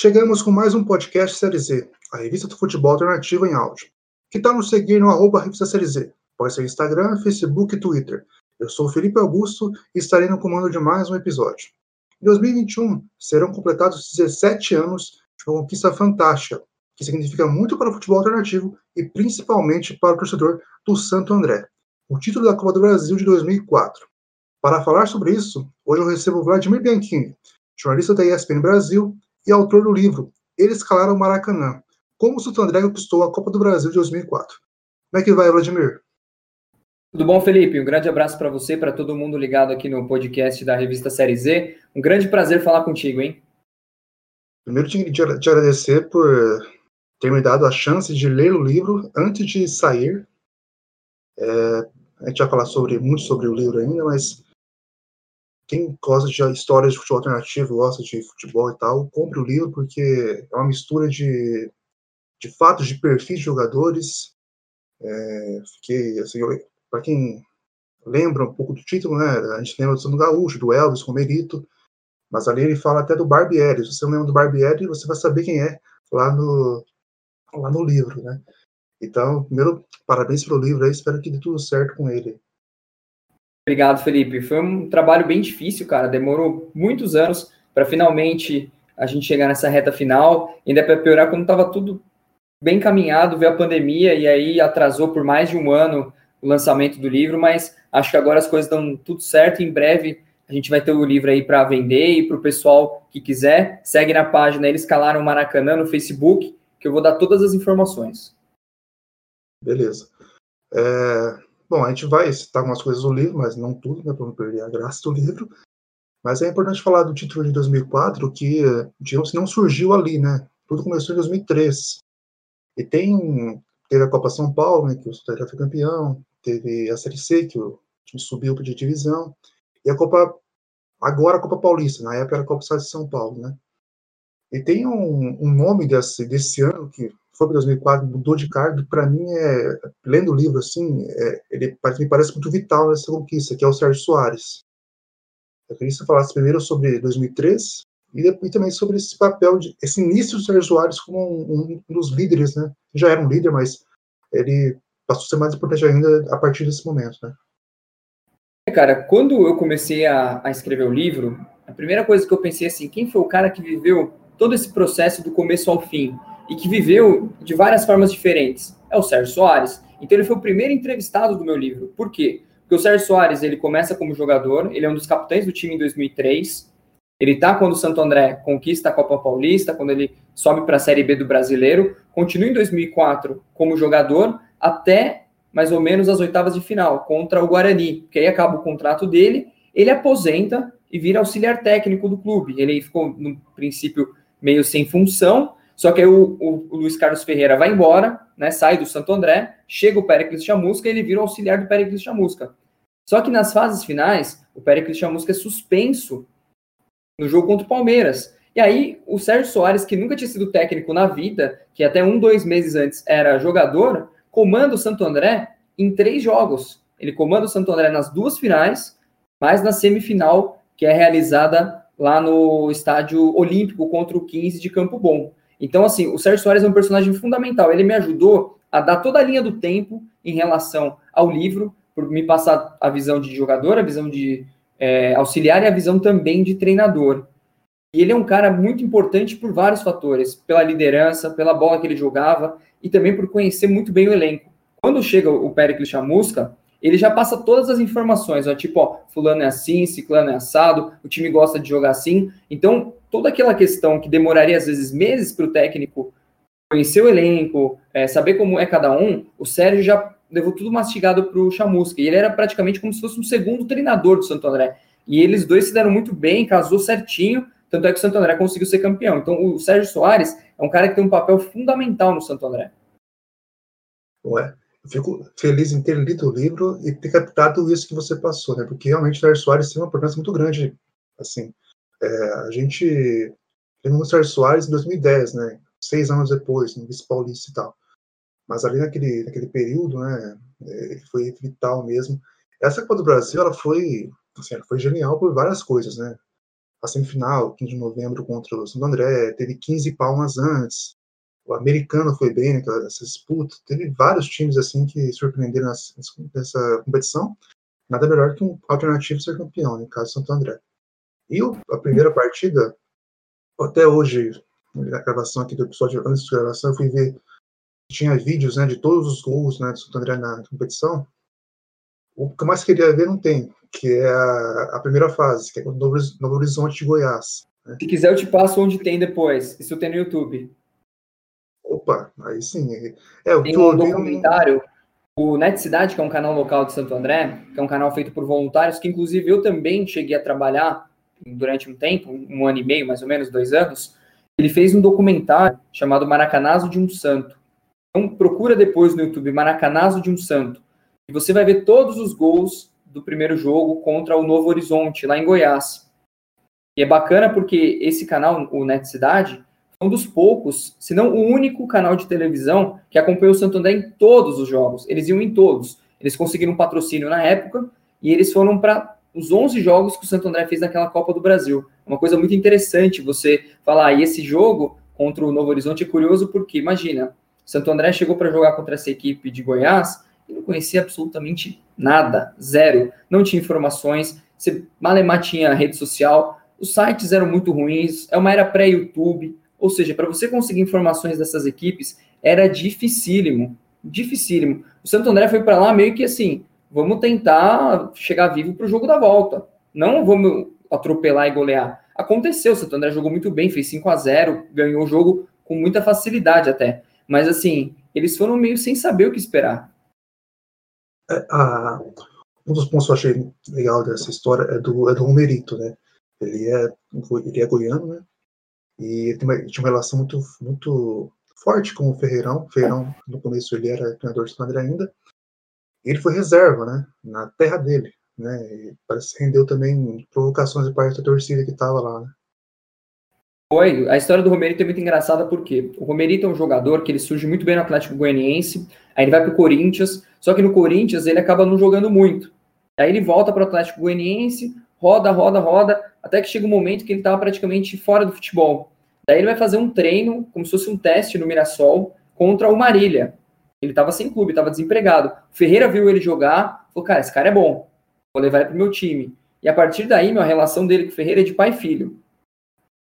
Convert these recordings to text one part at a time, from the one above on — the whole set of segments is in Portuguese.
Chegamos com mais um podcast Série Z, a revista do futebol alternativo em áudio. Que tal nos seguir no arroba revista Série Z? Pode ser Instagram, Facebook e Twitter. Eu sou Felipe Augusto e estarei no comando de mais um episódio. Em 2021, serão completados 17 anos de uma conquista fantástica, que significa muito para o futebol alternativo e principalmente para o torcedor do Santo André, o título da Copa do Brasil de 2004. Para falar sobre isso, hoje eu recebo Vladimir Bianchini, jornalista da ESPN Brasil e autor do livro Eles Calaram o Maracanã, como o Santo André conquistou a Copa do Brasil de 2004. Como é que vai, Vladimir? Tudo bom, Felipe? Um grande abraço para você, para todo mundo ligado aqui no podcast da revista Série Z. Um grande prazer falar contigo, hein? Primeiro, te, te agradecer por ter me dado a chance de ler o livro antes de sair. É, a gente vai falar sobre, muito sobre o livro ainda, mas quem gosta de histórias de futebol alternativo, gosta de futebol e tal, compre o livro porque é uma mistura de, de fatos, de perfis de jogadores. É, que, assim, para quem lembra um pouco do título, né, a gente lembra do Gaúcho, do Elvis, Romerito, mas ali ele fala até do Barbieri. Se você não lembra do Barbieri, você vai saber quem é lá no, lá no livro, né? Então, primeiro, parabéns pelo livro aí, espero que dê tudo certo com ele. Obrigado, Felipe. Foi um trabalho bem difícil, cara. Demorou muitos anos para finalmente a gente chegar nessa reta final. Ainda para piorar, como estava tudo bem caminhado, veio a pandemia e aí atrasou por mais de um ano o lançamento do livro, mas acho que agora as coisas dão tudo certo. Em breve a gente vai ter o livro aí para vender e para o pessoal que quiser, segue na página Eles Calaram Maracanã no Facebook, que eu vou dar todas as informações. Beleza. É, Bom, a gente vai citar algumas coisas do livro, mas não tudo, né, para não perder a graça do livro. Mas é importante falar do título de 2004, que, digamos, não surgiu ali, né? Tudo começou em 2003. E tem, teve a Copa São Paulo, né, que o Santa foi campeão, teve a Série C, que o time subiu para a divisão, e a Copa, agora a Copa Paulista, na época era a Copa Estado de São Paulo, né? E tem um, um nome desse, desse ano que foi para 2004, mudou de cargo, para mim, é, lendo o livro, assim, é, ele me parece muito vital nessa conquista, que é o Sérgio Soares. Eu queria que você falasse primeiro sobre 2003 e, e também sobre esse papel, de, esse início do Sérgio Soares como um, um dos líderes, né? Já era um líder, mas ele passou a ser mais importante ainda a partir desse momento, né? É, cara, quando eu comecei a, a escrever o livro, a primeira coisa que eu pensei assim, quem foi o cara que viveu todo esse processo do começo ao fim? E que viveu de várias formas diferentes. É o Sérgio Soares. Então ele foi o primeiro entrevistado do meu livro. Por quê? Porque o Sérgio Soares, ele começa como jogador, ele é um dos capitães do time em 2003. Ele tá quando o Santo André conquista a Copa Paulista, quando ele sobe para a Série B do Brasileiro, continua em 2004 como jogador até mais ou menos as oitavas de final contra o Guarani, que aí acaba o contrato dele, ele aposenta e vira auxiliar técnico do clube. Ele ficou no princípio meio sem função, só que aí o, o, o, Luiz Carlos Ferreira vai embora, né, sai do Santo André, chega o Péricles Chamusca e ele vira o auxiliar do Péricles Chamusca. Só que nas fases finais, o Péricles Chamusca é suspenso no jogo contra o Palmeiras. E aí, o Sérgio Soares, que nunca tinha sido técnico na vida, que até um, dois meses antes era jogador, comanda o Santo André em três jogos. Ele comanda o Santo André nas duas finais, mas na semifinal, que é realizada lá no estádio Olímpico contra o 15 de Campo Bom. Então, assim, o Sérgio Soares é um personagem fundamental. Ele me ajudou a dar toda a linha do tempo em relação ao livro, por me passar a visão de jogador, a visão de é, auxiliar e a visão também de treinador. E ele é um cara muito importante por vários fatores, pela liderança, pela bola que ele jogava e também por conhecer muito bem o elenco. Quando chega o Pericles Chamusca, ele já passa todas as informações, ó, tipo, ó, fulano é assim, ciclano é assado, o time gosta de jogar assim. Então, toda aquela questão que demoraria às vezes meses para o técnico conhecer o elenco, é, saber como é cada um, o Sérgio já levou tudo mastigado para o Chamusca. E ele era praticamente como se fosse um segundo treinador do Santo André. E eles dois se deram muito bem, casou certinho, tanto é que o Santo André conseguiu ser campeão. Então, o Sérgio Soares é um cara que tem um papel fundamental no Santo André. Ué, eu fico feliz em ter lido o livro e ter captado isso que você passou, né? Porque realmente o Sérgio Soares tem uma importância muito grande, assim, é, a gente teve o Sérgio Soares em 2010, né? Seis anos depois, no Vice Paulista e tal. Mas ali naquele, naquele período, né? É, foi vital mesmo. Essa Copa do Brasil, ela foi, assim, ela foi genial por várias coisas, né? a semifinal, 15 de novembro, contra o Santo André, teve 15 palmas antes. O americano foi bem nessa disputa. Teve vários times assim que surpreenderam nessa competição. Nada melhor que um alternativo ser campeão, no caso Santo André. E a primeira partida, até hoje, na gravação aqui do episódio, antes da gravação, eu fui ver tinha vídeos né, de todos os gols né, do Santo André na competição. O que eu mais queria ver não tem, que é a, a primeira fase, que é o Novo, Novo Horizonte de Goiás. Né? Se quiser, eu te passo onde tem depois. Isso tem no YouTube. Opa, aí sim. É, o tem um documentário, o Net Cidade, que é um canal local de Santo André, que é um canal feito por voluntários, que inclusive eu também cheguei a trabalhar durante um tempo, um ano e meio, mais ou menos, dois anos. Ele fez um documentário chamado Maracanazo de um Santo. Então, procura depois no YouTube Maracanazo de um Santo. E você vai ver todos os gols do primeiro jogo contra o Novo Horizonte, lá em Goiás. E é bacana porque esse canal, o Net Cidade, é um dos poucos, se não o único canal de televisão que acompanhou o Santo André em todos os jogos. Eles iam em todos. Eles conseguiram patrocínio na época e eles foram para os 11 jogos que o Santo André fez naquela Copa do Brasil. É uma coisa muito interessante você falar, e esse jogo contra o Novo Horizonte é curioso porque, imagina, Santo André chegou para jogar contra essa equipe de Goiás e não conhecia absolutamente nada, zero. Não tinha informações, você malemar tinha rede social, os sites eram muito ruins, é uma era pré-YouTube, ou seja, para você conseguir informações dessas equipes era dificílimo, dificílimo. O Santo André foi para lá meio que assim, vamos tentar chegar vivo para o jogo da volta, não vamos atropelar e golear. Aconteceu, o Santo André jogou muito bem, fez 5 a 0 ganhou o jogo com muita facilidade até. Mas assim, eles foram meio sem saber o que esperar. É, a, um dos pontos que eu achei legal dessa história é do, é do Romerito, né? Ele é, ele é goiano, né? E ele uma, tinha uma relação muito, muito forte com o Ferreirão. O Ferreirão, no começo, ele era treinador de Sandra ainda. Ele foi reserva, né? Na terra dele, né? E parece que rendeu também provocações de parte da torcida que estava lá, né? Foi. A história do Romerito é muito engraçada porque o Romerito é um jogador que ele surge muito bem no Atlético Goianiense, aí ele vai para o Corinthians, só que no Corinthians ele acaba não jogando muito. Aí ele volta para o Atlético Goianiense, roda, roda, roda, até que chega um momento que ele estava praticamente fora do futebol. Daí ele vai fazer um treino, como se fosse um teste no Mirassol, contra o Marília. Ele estava sem clube, estava desempregado. O Ferreira viu ele jogar, falou: Cara, esse cara é bom, vou levar ele para o meu time. E a partir daí, meu, a relação dele com o Ferreira é de pai e filho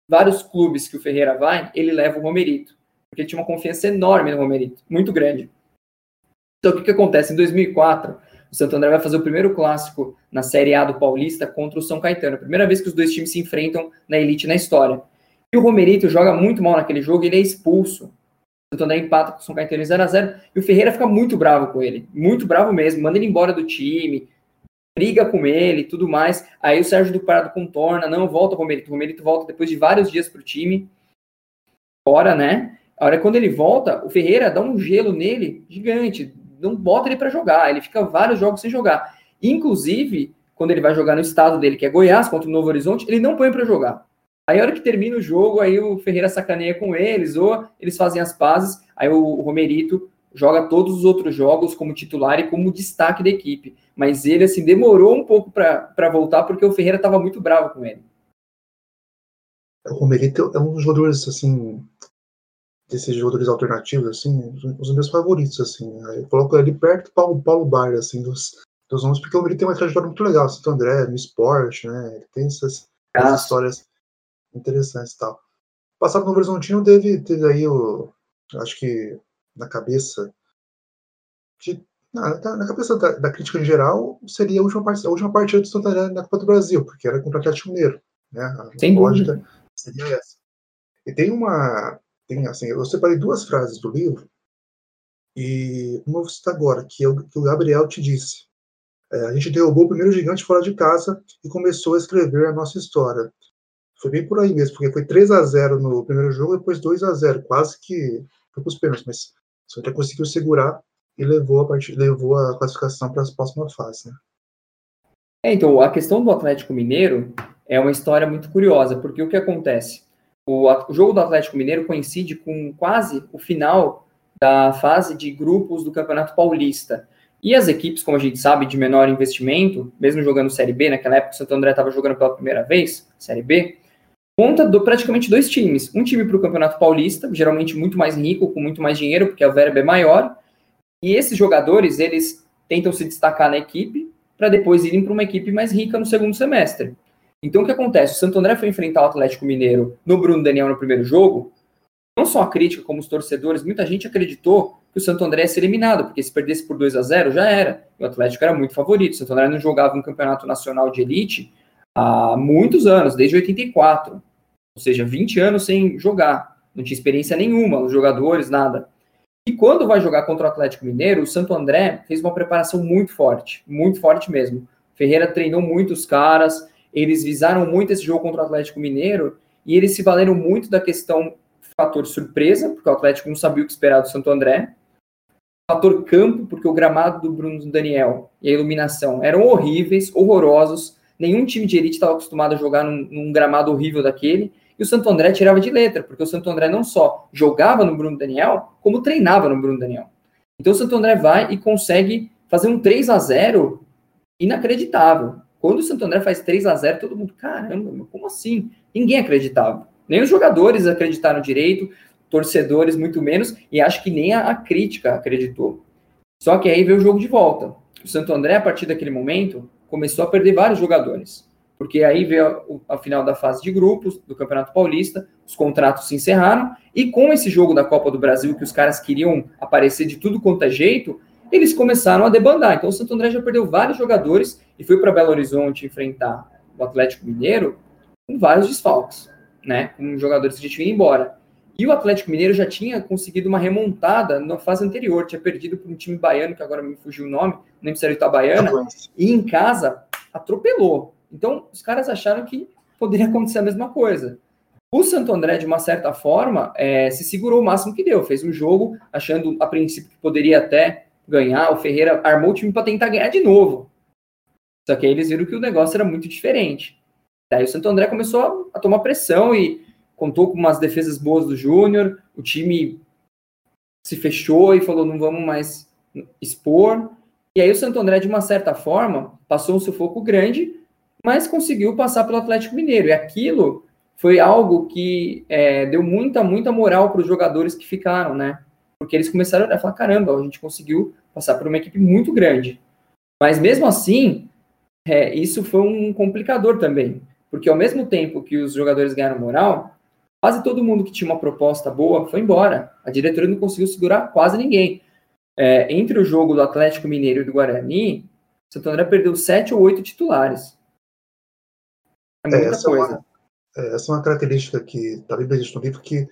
vários clubes que o Ferreira vai, ele leva o Romerito, porque ele tinha uma confiança enorme no Romerito, muito grande. Então, o que, que acontece? Em 2004, o Santo André vai fazer o primeiro clássico na Série A do Paulista contra o São Caetano. Primeira vez que os dois times se enfrentam na elite na história. E o Romerito joga muito mal naquele jogo, ele é expulso. O Santo André empata com o São Caetano em 0x0 e o Ferreira fica muito bravo com ele, muito bravo mesmo, manda ele embora do time, briga com ele tudo mais. Aí o Sérgio do Parado contorna, não, volta o Romerito. O Romerito volta depois de vários dias para o time. Fora, né? A hora quando ele volta, o Ferreira dá um gelo nele gigante. Não bota ele para jogar. Ele fica vários jogos sem jogar. Inclusive, quando ele vai jogar no estado dele, que é Goiás, contra o Novo Horizonte, ele não põe para jogar. Aí a hora que termina o jogo, aí o Ferreira sacaneia com eles, ou eles fazem as pazes, aí o Romerito joga todos os outros jogos como titular e como destaque da equipe. Mas ele, assim, demorou um pouco para voltar porque o Ferreira estava muito bravo com ele. O Romerito é um dos jogadores, assim, desses jogadores alternativos, assim, os meus favoritos, assim. Eu coloco ele perto do Paulo, Paulo Bar, assim, dos, dos nomes, porque o Romerito tem uma trajetória muito legal, Santo André, no esporte, né, ele tem essas, essas histórias interessantes e tal. Passado no Horizontino teve, teve aí o, acho que na cabeça de, na, na, cabeça da, da, crítica em geral seria a última, parte, a última partida do Santander na Copa do Brasil, porque era contra o Atlético Mineiro. Né? A Sem lógica dúvida. seria essa. E tem uma. Tem, assim, eu separei duas frases do livro, e uma vou citar agora, que, é o, que o Gabriel te disse. É, a gente derrubou o primeiro gigante fora de casa e começou a escrever a nossa história. Foi bem por aí mesmo, porque foi 3 a 0 no primeiro jogo depois 2 a 0 quase que foi para os pênaltis, mas só que conseguiu segurar e levou a, part... levou a classificação para a próxima fase. Né? É, então, a questão do Atlético Mineiro é uma história muito curiosa, porque o que acontece? O, o jogo do Atlético Mineiro coincide com quase o final da fase de grupos do Campeonato Paulista. E as equipes, como a gente sabe, de menor investimento, mesmo jogando Série B, naquela época o Santo André estava jogando pela primeira vez, Série B, monta do, praticamente dois times. Um time para o Campeonato Paulista, geralmente muito mais rico, com muito mais dinheiro, porque a verba é maior. E esses jogadores, eles tentam se destacar na equipe para depois irem para uma equipe mais rica no segundo semestre. Então, o que acontece? O Santo André foi enfrentar o Atlético Mineiro no Bruno Daniel no primeiro jogo. Não só a crítica, como os torcedores, muita gente acreditou que o Santo André ia ser eliminado, porque se perdesse por 2 a 0 já era. O Atlético era muito favorito. O Santo André não jogava um campeonato nacional de elite há muitos anos, desde 84. Ou seja, 20 anos sem jogar. Não tinha experiência nenhuma, os jogadores, nada. E quando vai jogar contra o Atlético Mineiro, o Santo André fez uma preparação muito forte, muito forte mesmo. Ferreira treinou muito os caras, eles visaram muito esse jogo contra o Atlético Mineiro e eles se valeram muito da questão fator surpresa, porque o Atlético não sabia o que esperar do Santo André. Fator campo, porque o gramado do Bruno Daniel e a iluminação eram horríveis, horrorosos. Nenhum time de elite estava acostumado a jogar num, num gramado horrível daquele. E o Santo André tirava de letra, porque o Santo André não só jogava no Bruno Daniel, como treinava no Bruno Daniel. Então o Santo André vai e consegue fazer um 3 a 0 inacreditável. Quando o Santo André faz 3 a 0 todo mundo, caramba, como assim? Ninguém acreditava. Nem os jogadores acreditaram direito, torcedores muito menos, e acho que nem a, a crítica acreditou. Só que aí veio o jogo de volta. O Santo André, a partir daquele momento, começou a perder vários jogadores porque aí veio a, a, final da fase de grupos do Campeonato Paulista, os contratos se encerraram, e com esse jogo da Copa do Brasil, que os caras queriam aparecer de tudo quanto é jeito, eles começaram a debandar. Então o Santo André já perdeu vários jogadores e foi para Belo Horizonte enfrentar o Atlético Mineiro com vários desfalques, né? Com jogadores que já tinham ido embora. E o Atlético Mineiro já tinha conseguido uma remontada na fase anterior, tinha perdido para um time baiano, que agora me fugiu o nome, nem era Itabaiana, e em casa atropelou. Então, os caras acharam que poderia acontecer a mesma coisa. O Santo André, de uma certa forma, é, se segurou o máximo que deu. Fez um jogo achando, a princípio, que poderia até ganhar. O Ferreira armou o time para tentar ganhar de novo. Só que aí eles viram que o negócio era muito diferente. Daí o Santo André começou a, a tomar pressão e contou com umas defesas boas do Júnior. O time se fechou e falou: não vamos mais expor. E aí o Santo André, de uma certa forma, passou um sufoco grande mas conseguiu passar pelo Atlético Mineiro. E aquilo foi algo que é, deu muita, muita moral para os jogadores que ficaram, né? Porque eles começaram a falar: caramba, a gente conseguiu passar por uma equipe muito grande. Mas mesmo assim, é, isso foi um complicador também. Porque ao mesmo tempo que os jogadores ganharam moral, quase todo mundo que tinha uma proposta boa foi embora. A diretoria não conseguiu segurar quase ninguém. É, entre o jogo do Atlético Mineiro e do Guarani, o Santo André perdeu sete ou oito titulares. É muita essa coisa. É uma, é, essa é uma característica que está bem presente no livro, que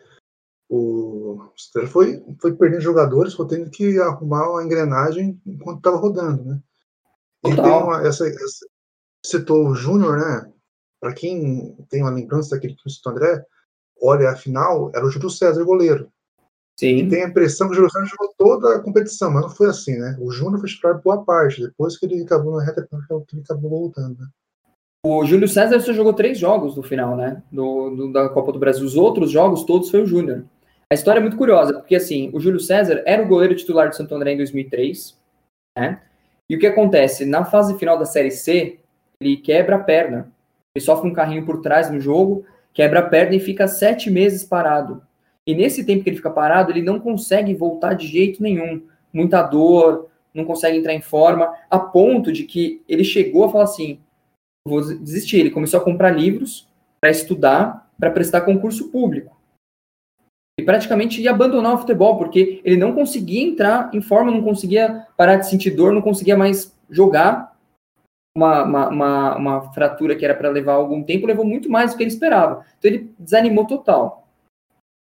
o Estrela foi, foi perdendo jogadores, foi tendo que arrumar a engrenagem enquanto estava rodando, né? E tem uma, essa, essa, citou o Júnior, né? Para quem tem uma lembrança daquele que o André, olha, a final era o Júlio César goleiro. Sim. E tem a impressão que o Júlio César jogou toda a competição, mas não foi assim, né? O Júnior foi titular boa parte, depois que ele acabou na reta que ele acabou voltando, né? O Júlio César só jogou três jogos no final, né? Do, do, da Copa do Brasil. Os outros jogos todos foi o Júnior. A história é muito curiosa, porque assim, o Júlio César era o goleiro titular do Santo André em 2003, né? E o que acontece? Na fase final da Série C, ele quebra a perna. Ele sofre um carrinho por trás no jogo, quebra a perna e fica sete meses parado. E nesse tempo que ele fica parado, ele não consegue voltar de jeito nenhum. Muita dor, não consegue entrar em forma, a ponto de que ele chegou a falar assim: vou desistir. Ele começou a comprar livros para estudar, para prestar concurso público. E praticamente ia abandonar o futebol, porque ele não conseguia entrar em forma, não conseguia parar de sentir dor, não conseguia mais jogar. Uma, uma, uma, uma fratura que era para levar algum tempo levou muito mais do que ele esperava. Então ele desanimou total.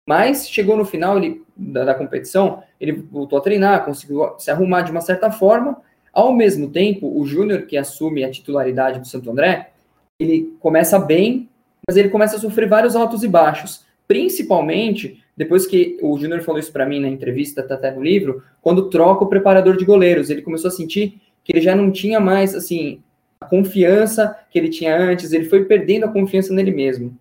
Mas chegou no final ele, da, da competição, ele voltou a treinar, conseguiu se arrumar de uma certa forma, ao mesmo tempo, o Júnior, que assume a titularidade do Santo André, ele começa bem, mas ele começa a sofrer vários altos e baixos. Principalmente, depois que o Júnior falou isso para mim na entrevista, tá até no livro, quando troca o preparador de goleiros, ele começou a sentir que ele já não tinha mais, assim, a confiança que ele tinha antes, ele foi perdendo a confiança nele mesmo.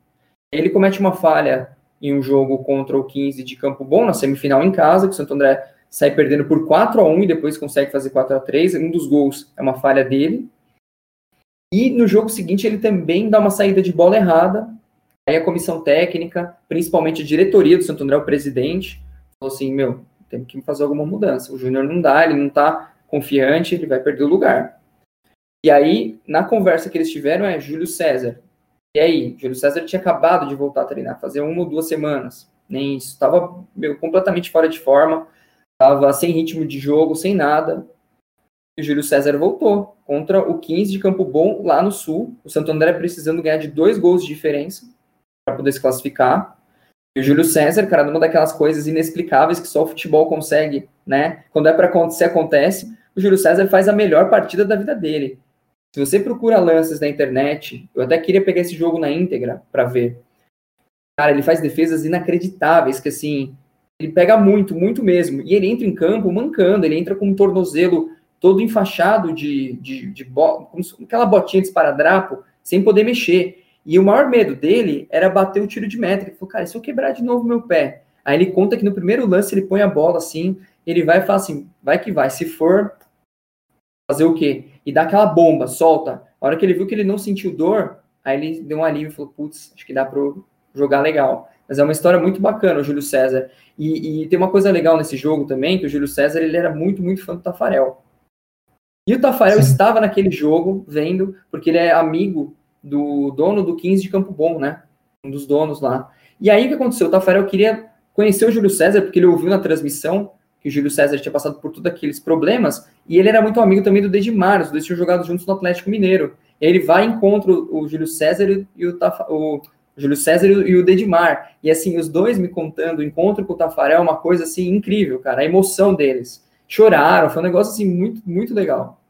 Ele comete uma falha em um jogo contra o 15 de Campo Bom, na semifinal em casa, que o Santo André sai perdendo por 4 a 1 e depois consegue fazer 4 a 3 Um dos gols é uma falha dele. E no jogo seguinte ele também dá uma saída de bola errada Aí a comissão técnica, principalmente a diretoria do Santo André, o presidente, falou assim, meu, tem que fazer alguma mudança. O Júnior não dá, ele não tá confiante, ele vai perder o lugar. E aí, na conversa que eles tiveram, é Júlio César. E aí, Júlio César tinha acabado de voltar a treinar, fazer uma ou duas semanas. Nem isso, estava completamente fora de forma, estava sem ritmo de jogo, sem nada. E o Júlio César voltou contra o 15 de Campo Bom, lá no Sul. O Santo André precisando ganhar de dois gols de diferença para poder se classificar. E o Júlio César, cara, numa daquelas coisas inexplicáveis que só o futebol consegue, né? Quando é para acontecer, acontece. O Júlio César faz a melhor partida da vida dele. Se você procura lances na internet, eu até queria pegar esse jogo na íntegra para ver. Cara, ele faz defesas inacreditáveis, que assim, ele pega muito, muito mesmo. E ele entra em campo mancando, ele entra com um tornozelo todo enfaixado de, de, de bo... aquela botinha de esparadrapo, sem poder mexer. E o maior medo dele era bater o tiro de meta. Ele falou, cara, se eu quebrar de novo meu pé? Aí ele conta que no primeiro lance ele põe a bola assim, ele vai e fala assim, vai que vai. Se for, fazer o quê? E dá aquela bomba, solta. A hora que ele viu que ele não sentiu dor, aí ele deu um alívio e falou, putz, acho que dá para jogar legal. Mas é uma história muito bacana, o Júlio César. E, e, tem uma coisa legal nesse jogo também, que o Júlio César ele era muito, muito fã do Tafarel. E o Tafarel Sim. estava naquele jogo, vendo, porque ele é amigo do dono do 15 de Campo Bom, né? Um dos donos lá. E aí o que aconteceu? O Tafarel queria conhecer o Júlio César, porque ele ouviu na transmissão que o Júlio César tinha passado por todos aqueles problemas, e ele era muito amigo também do Dedimar, os dois tinham jogado juntos no Atlético Mineiro. E aí ele vai e encontra o Júlio César e o, o Júlio César e o Dedimar. E assim, os dois me contando o encontro com o Tafarel é uma coisa assim incrível, cara, a emoção deles. Choraram, foi um negócio assim muito, muito legal.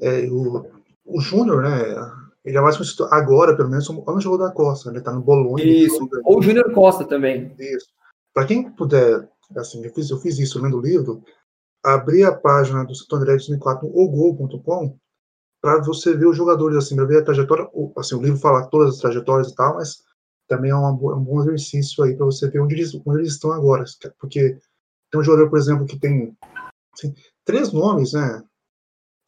É, o, o Júnior, né? Ele é mais conhecido agora, pelo menos, como Ângelo da Costa. Ele tá no Bolonha. Isso. Ou o Júnior Costa também. Isso. Para quem puder, assim, eu fiz, eu fiz isso lendo o livro, abri a página do Santo André de 2004 no ogol.com para você ver os jogadores, assim, para ver a trajetória. Assim, o livro fala todas as trajetórias e tal, mas também é, uma, é um bom exercício aí para você ver onde eles, onde eles estão agora. Porque tem um jogador, por exemplo, que tem assim, três nomes, né?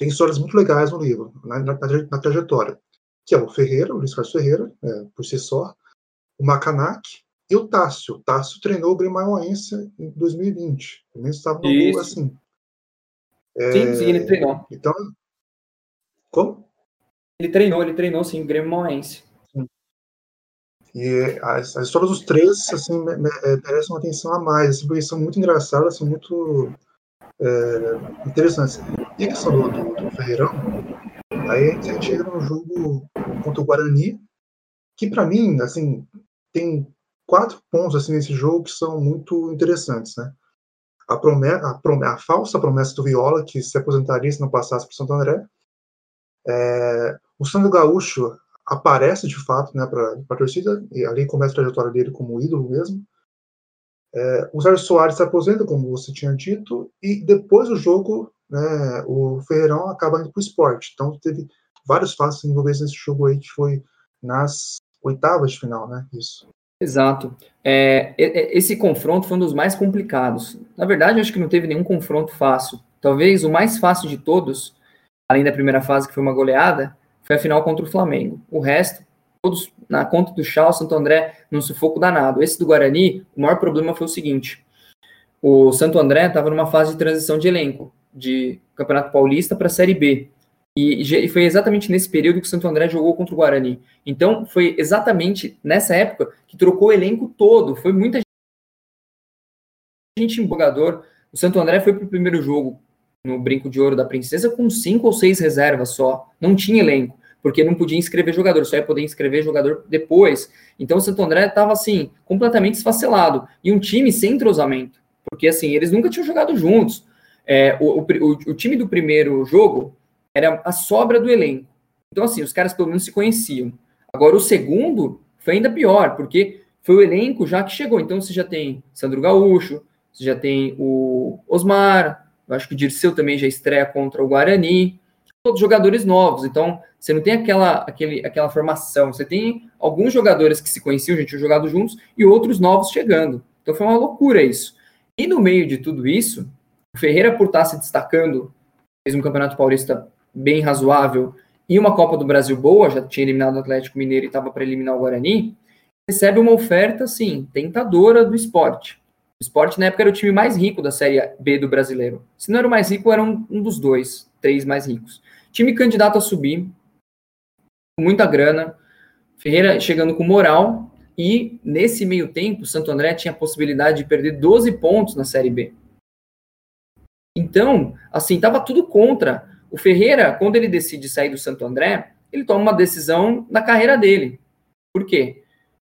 tem histórias muito legais no livro, na, na, na trajetória, que é o Ferreira, o Luiz Carlos Ferreira, é, por si só, o Macanac e o Tássio. O Tássio treinou o Grêmio em 2020. Também estava no gol, assim. É, sim, sim, ele treinou. Então, como? Ele treinou, ele treinou, sim, o Grêmio Mauense. E as, as, histórias dos três, assim, é, merecem uma atenção a mais, assim, porque são muito engraçadas, são muito é, interessantes. E a questão do, do, do Ferreirão, aí a gente chega no jogo contra o Guarani, que para mim, assim, tem quatro pontos assim nesse jogo que são muito interessantes, né? A, promessa, a, promessa, a falsa promessa do Viola, que se aposentaria se não passasse para o Santo André. É, o Sandro Gaúcho aparece de fato né, para a torcida, e ali começa a trajetória dele como ídolo mesmo. É, o Sérgio Soares se aposenta, como você tinha dito, e depois do jogo, né, o Ferreirão acaba indo para o esporte. Então, teve vários fatos envolvidos nesse jogo aí, que foi nas oitavas de final, né? Isso. Exato. É, esse confronto foi um dos mais complicados. Na verdade, acho que não teve nenhum confronto fácil. Talvez o mais fácil de todos, além da primeira fase, que foi uma goleada, foi a final contra o Flamengo. O resto todos na conta do Chal, Santo André, num sufoco danado. Esse do Guarani, o maior problema foi o seguinte: o Santo André estava numa fase de transição de elenco, de Campeonato Paulista para a Série B. E, e foi exatamente nesse período que o Santo André jogou contra o Guarani. Então, foi exatamente nessa época que trocou o elenco todo. Foi muita gente empolgador. O Santo André foi para o primeiro jogo no Brinco de Ouro da Princesa com cinco ou seis reservas só. Não tinha elenco porque não podia inscrever jogador, só ia poder inscrever jogador depois. Então o Santo André estava assim, completamente esfacelado. E um time sem entrosamento, porque assim, eles nunca tinham jogado juntos. É, o, o, o, time do primeiro jogo era a sobra do elenco. Então, assim, os caras pelo menos se conheciam. Agora, o segundo foi ainda pior, porque foi o elenco já que chegou. Então, você já tem Sandro Gaúcho, você já tem o Osmar, eu acho que o Dirceu também já estreia contra o Guarani todos jogadores novos, então você não tem aquela, aquele, aquela formação, você tem alguns jogadores que se conheciam, a gente tinha jogado juntos, e outros novos chegando. Então foi uma loucura isso. E no meio de tudo isso, o Ferreira, por estar se destacando, fez um campeonato paulista bem razoável, e uma Copa do Brasil boa, já tinha eliminado o Atlético Mineiro e estava para eliminar o Guarani, recebe uma oferta, assim, tentadora do esporte. O esporte, na época, era o time mais rico da Série B do brasileiro. Se não era o mais rico, era um, um dos dois, três mais ricos. Time candidato a subir, muita grana, Ferreira chegando com moral, e nesse meio tempo, Santo André tinha a possibilidade de perder 12 pontos na Série B. Então, assim, estava tudo contra. O Ferreira, quando ele decide sair do Santo André, ele toma uma decisão na carreira dele. Por quê?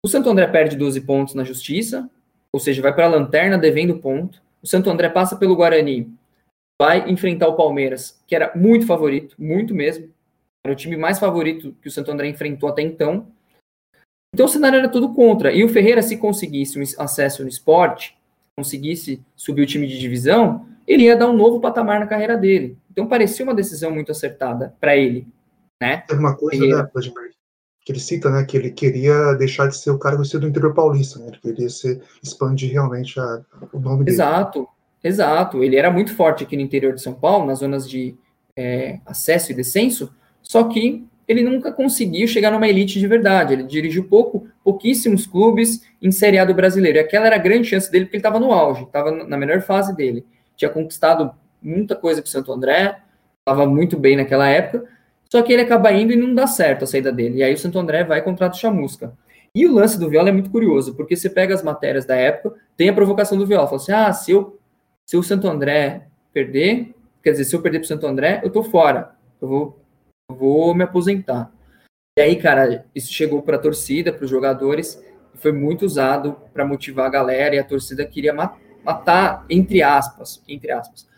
O Santo André perde 12 pontos na justiça, ou seja, vai para a lanterna devendo ponto. O Santo André passa pelo Guarani, vai enfrentar o Palmeiras, que era muito favorito, muito mesmo. Era o time mais favorito que o Santo André enfrentou até então. Então o cenário era tudo contra. E o Ferreira, se conseguisse um acesso no esporte, conseguisse subir o time de divisão, ele ia dar um novo patamar na carreira dele. Então parecia uma decisão muito acertada para ele. Né? Teve uma coisa, né, que ele cita, né, que ele queria deixar de ser o conhecido do interior paulista, né? Ele queria ser, expandir realmente a, o nome dele. Exato, exato. Ele era muito forte aqui no interior de São Paulo, nas zonas de é, acesso e descenso, só que ele nunca conseguiu chegar numa elite de verdade. Ele dirigiu pouco, pouquíssimos clubes em Série A do brasileiro. E aquela era a grande chance dele, porque ele estava no auge, estava na melhor fase dele. Tinha conquistado muita coisa o Santo André, estava muito bem naquela época, só que ele acaba indo e não dá certo a saída dele. E aí o Santo André vai e contrata o Chamusca. E o lance do Viola é muito curioso, porque você pega as matérias da época, tem a provocação do Viola. Fala assim: ah, se, eu, se o Santo André perder, quer dizer, se eu perder pro Santo André, eu tô fora. Eu vou, eu vou me aposentar. E aí, cara, isso chegou para a torcida, para os jogadores, e foi muito usado para motivar a galera, e a torcida queria matar, entre aspas, entre aspas,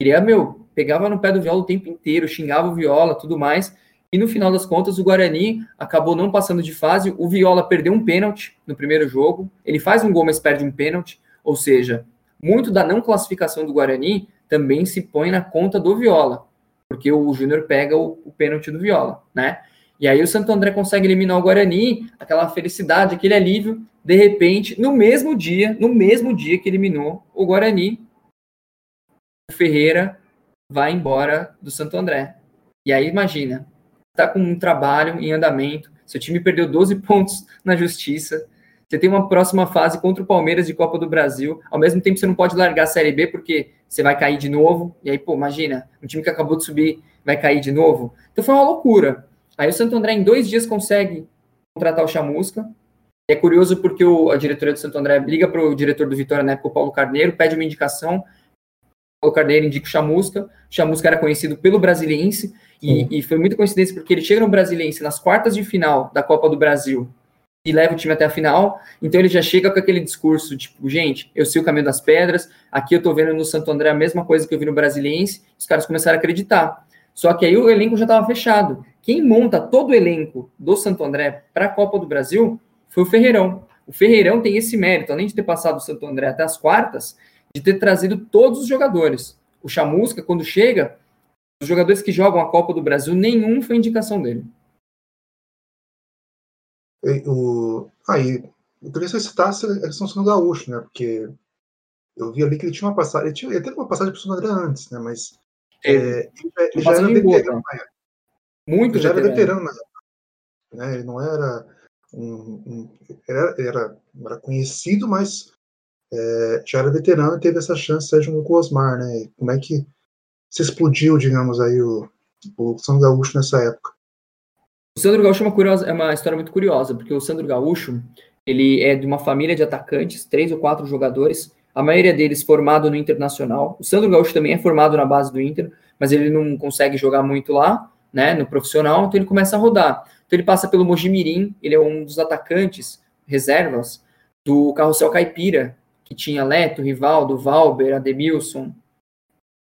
Queria, meu, pegava no pé do Viola o tempo inteiro, xingava o Viola, tudo mais. E no final das contas, o Guarani acabou não passando de fase. O Viola perdeu um pênalti no primeiro jogo. Ele faz um gol, mas perde um pênalti. Ou seja, muito da não classificação do Guarani também se põe na conta do Viola, porque o Júnior pega o, o pênalti do Viola, né? E aí o Santo André consegue eliminar o Guarani, aquela felicidade, aquele alívio. De repente, no mesmo dia, no mesmo dia que eliminou o Guarani, o Ferreira vai embora do Santo André. E aí, imagina, está com um trabalho em andamento, seu time perdeu 12 pontos na justiça, você tem uma próxima fase contra o Palmeiras de Copa do Brasil, ao mesmo tempo você não pode largar a Série B porque você vai cair de novo, e aí, pô, imagina, um time que acabou de subir vai cair de novo. Então foi uma loucura. Aí o Santo André em dois dias consegue contratar o Chamusca, é curioso porque o, a diretoria do Santo André liga para o diretor do Vitória na época, o Paulo Carneiro, pede uma indicação, Paulo Carneiro indica o Chamusca. O Chamusca era conhecido pelo Brasiliense e, e, foi muita coincidência porque ele chega no Brasiliense nas quartas de final da Copa do Brasil e leva o time até a final. Então ele já chega com aquele discurso tipo, gente, eu sei o caminho das pedras. Aqui eu tô vendo no Santo André a mesma coisa que eu vi no Brasiliense. Os caras começaram a acreditar. Só que aí o elenco já estava fechado. Quem monta todo o elenco do Santo André para a Copa do Brasil foi o Ferreirão. O Ferreirão tem esse mérito, além de ter passado o Santo André até as quartas, de ter trazido todos os jogadores. O Chamusca, quando chega, os jogadores que jogam a Copa do Brasil, nenhum foi indicação dele. O, aí, eu queria que você citasse a questão do Gaúcho, né? Porque eu vi ali que ele tinha uma passagem. Ele, tinha, ele teve uma passagem para o André antes, né? Mas é, ele, ele já era veterano na época. Muito ele já era veterano na época. Né? Ele não era um, um era, era, era conhecido, mas é, já era veterano e teve essa chance junto com o Osmar, né? como é que se explodiu, digamos, aí o, o Sandro Gaúcho nessa época? O Sandro Gaúcho é uma, curiosa, é uma história muito curiosa, porque o Sandro Gaúcho ele é de uma família de atacantes, três ou quatro jogadores, a maioria deles formado no Internacional. O Sandro Gaúcho também é formado na base do Inter, mas ele não consegue jogar muito lá, né, no profissional, então ele começa a rodar. Então ele passa pelo Mojimirim, ele é um dos atacantes reservas do Carrossel Caipira, que tinha Leto, Rivaldo, Valber, Ademilson,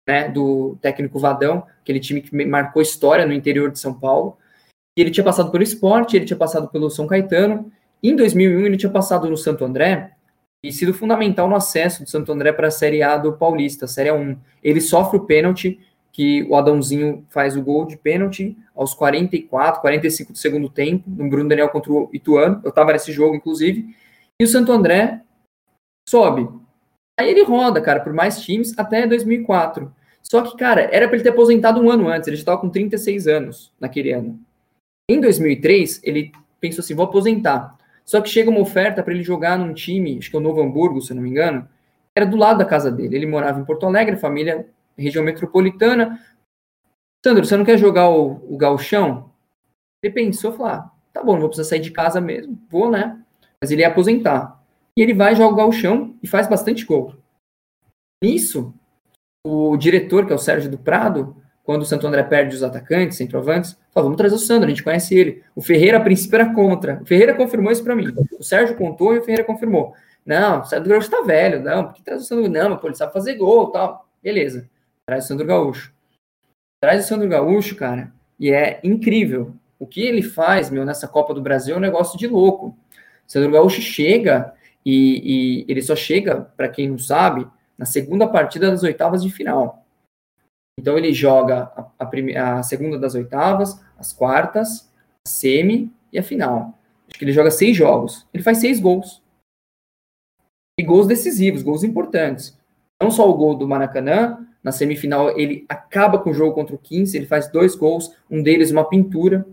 né, do técnico Vadão, aquele time que marcou história no interior de São Paulo. E ele tinha passado pelo esporte, ele tinha passado pelo São Caetano. Em 2001, ele tinha passado no Santo André e sido fundamental no acesso do Santo André para a Série A do Paulista, Série A1. Ele sofre o pênalti, que o Adãozinho faz o gol de pênalti aos 44, 45 do segundo tempo, no Bruno Daniel contra o Ituano. Eu estava nesse jogo, inclusive. E o Santo André sobe. Aí ele roda, cara, por mais times até 2004. Só que, cara, era para ele ter aposentado um ano antes, ele estava com 36 anos naquele ano. Em 2003, ele pensou assim, vou aposentar. Só que chega uma oferta para ele jogar num time, acho que é o Novo Hamburgo, se eu não me engano, era do lado da casa dele. Ele morava em Porto Alegre, família, região metropolitana. Sandro, você não quer jogar o, o gauchão? Ele pensou, falou, ah, tá bom, não vou precisar sair de casa mesmo, vou, né? Mas ele ia aposentar. E ele vai, joga o gauchão e faz bastante gol. Nisso, o diretor, que é o Sérgio do Prado, quando o Santo André perde os atacantes, centroavantes, falou, vamos trazer o Sandro, a gente conhece ele. O Ferreira, a princípio, era contra. O Ferreira confirmou isso para mim. O Sérgio contou e o Ferreira confirmou. Não, o Sandro Gaúcho tá velho, não, porque traz o Sandro, não, pô, ele sabe fazer gol tal. Beleza, traz o Sandro Gaúcho. Traz o Sandro Gaúcho, cara, e é incrível. O que ele faz, meu, nessa Copa do Brasil é um negócio de louco. O Sandro Gaúcho chega e, e ele só chega, para quem não sabe, na segunda partida das oitavas de final. Então ele joga a, a, primeira, a segunda das oitavas, as quartas, a semi e a final. Acho que ele joga seis jogos. Ele faz seis gols. E gols decisivos, gols importantes. Não só o gol do Maracanã, na semifinal ele acaba com o jogo contra o 15, ele faz dois gols, um deles uma pintura,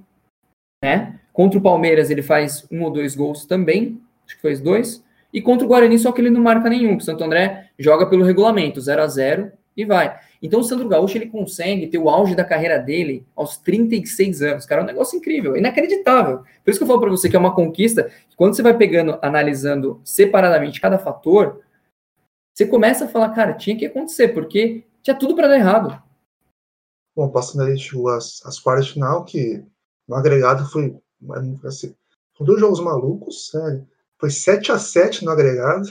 né? Contra o Palmeiras ele faz um ou dois gols também, acho que fez dois. E contra o Guarani, só que ele não marca nenhum, o Santo André joga pelo regulamento, 0 a 0 e vai. Então o Sandro Gaúcho ele consegue ter o auge da carreira dele aos 36 anos. Cara, é um negócio incrível, inacreditável. Por isso que eu falo para você que é uma conquista, quando você vai pegando, analisando separadamente cada fator, você começa a falar, cara, tinha que acontecer, porque tinha tudo para dar errado. Bom, passando aí as, as quartas de final, que no agregado foi assim, dois jogos malucos, né? Foi 7 a 7 no agregado.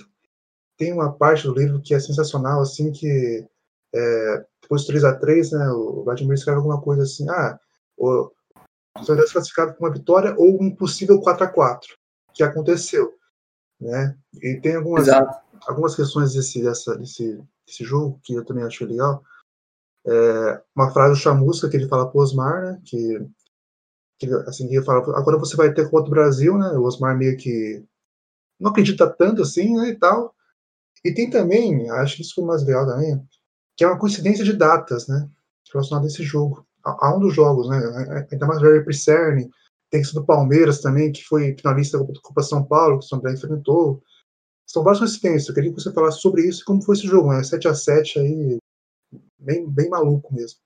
Tem uma parte do livro que é sensacional, assim, que é, depois do 3 a 3 né, o Vladimir escreve alguma coisa assim, ah, o São Paulo classificado com uma vitória ou um possível 4 a 4 que aconteceu, né? E tem algumas, algumas questões desse, dessa, desse, desse jogo que eu também achei legal. É, uma frase do Chamusca que ele fala pro Osmar, né, que, que assim, ele fala, agora você vai ter contra o Brasil, né, o Osmar meio que não acredita tanto assim, né, e tal. E tem também, acho que isso foi mais legal também, que é uma coincidência de datas, né, relacionada a esse jogo, a, a um dos jogos, né, ainda mais o Jerry Pisserni, tem ser do Palmeiras também, que foi finalista da Copa São Paulo, que o São Paulo enfrentou. São várias coincidências, eu queria que você falasse sobre isso e como foi esse jogo, né, 7 a 7 aí, bem, bem maluco mesmo.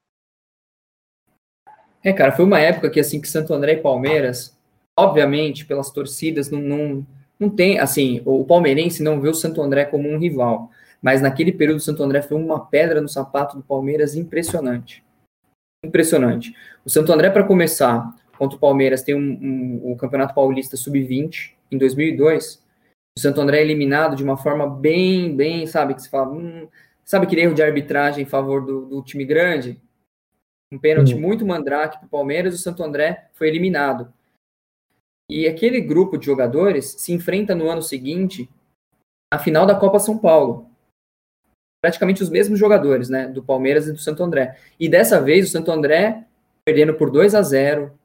É, cara, foi uma época que, assim, que Santo André e Palmeiras, obviamente, pelas torcidas, não, não não tem, assim, o palmeirense não vê o Santo André como um rival, mas naquele período o Santo André foi uma pedra no sapato do Palmeiras impressionante. Impressionante. O Santo André, para começar, contra o Palmeiras, tem um, um, um Campeonato Paulista Sub-20 em 2002. O Santo André é eliminado de uma forma bem, bem, sabe, que se fala, hum, sabe aquele erro de arbitragem em favor do, do time grande? Um pênalti hum. muito mandrake para o Palmeiras, o Santo André foi eliminado. E aquele grupo de jogadores se enfrenta no ano seguinte na final da Copa São Paulo. Praticamente os mesmos jogadores, né, do Palmeiras e do Santo André. E dessa vez o Santo André perdendo por 2 a 0,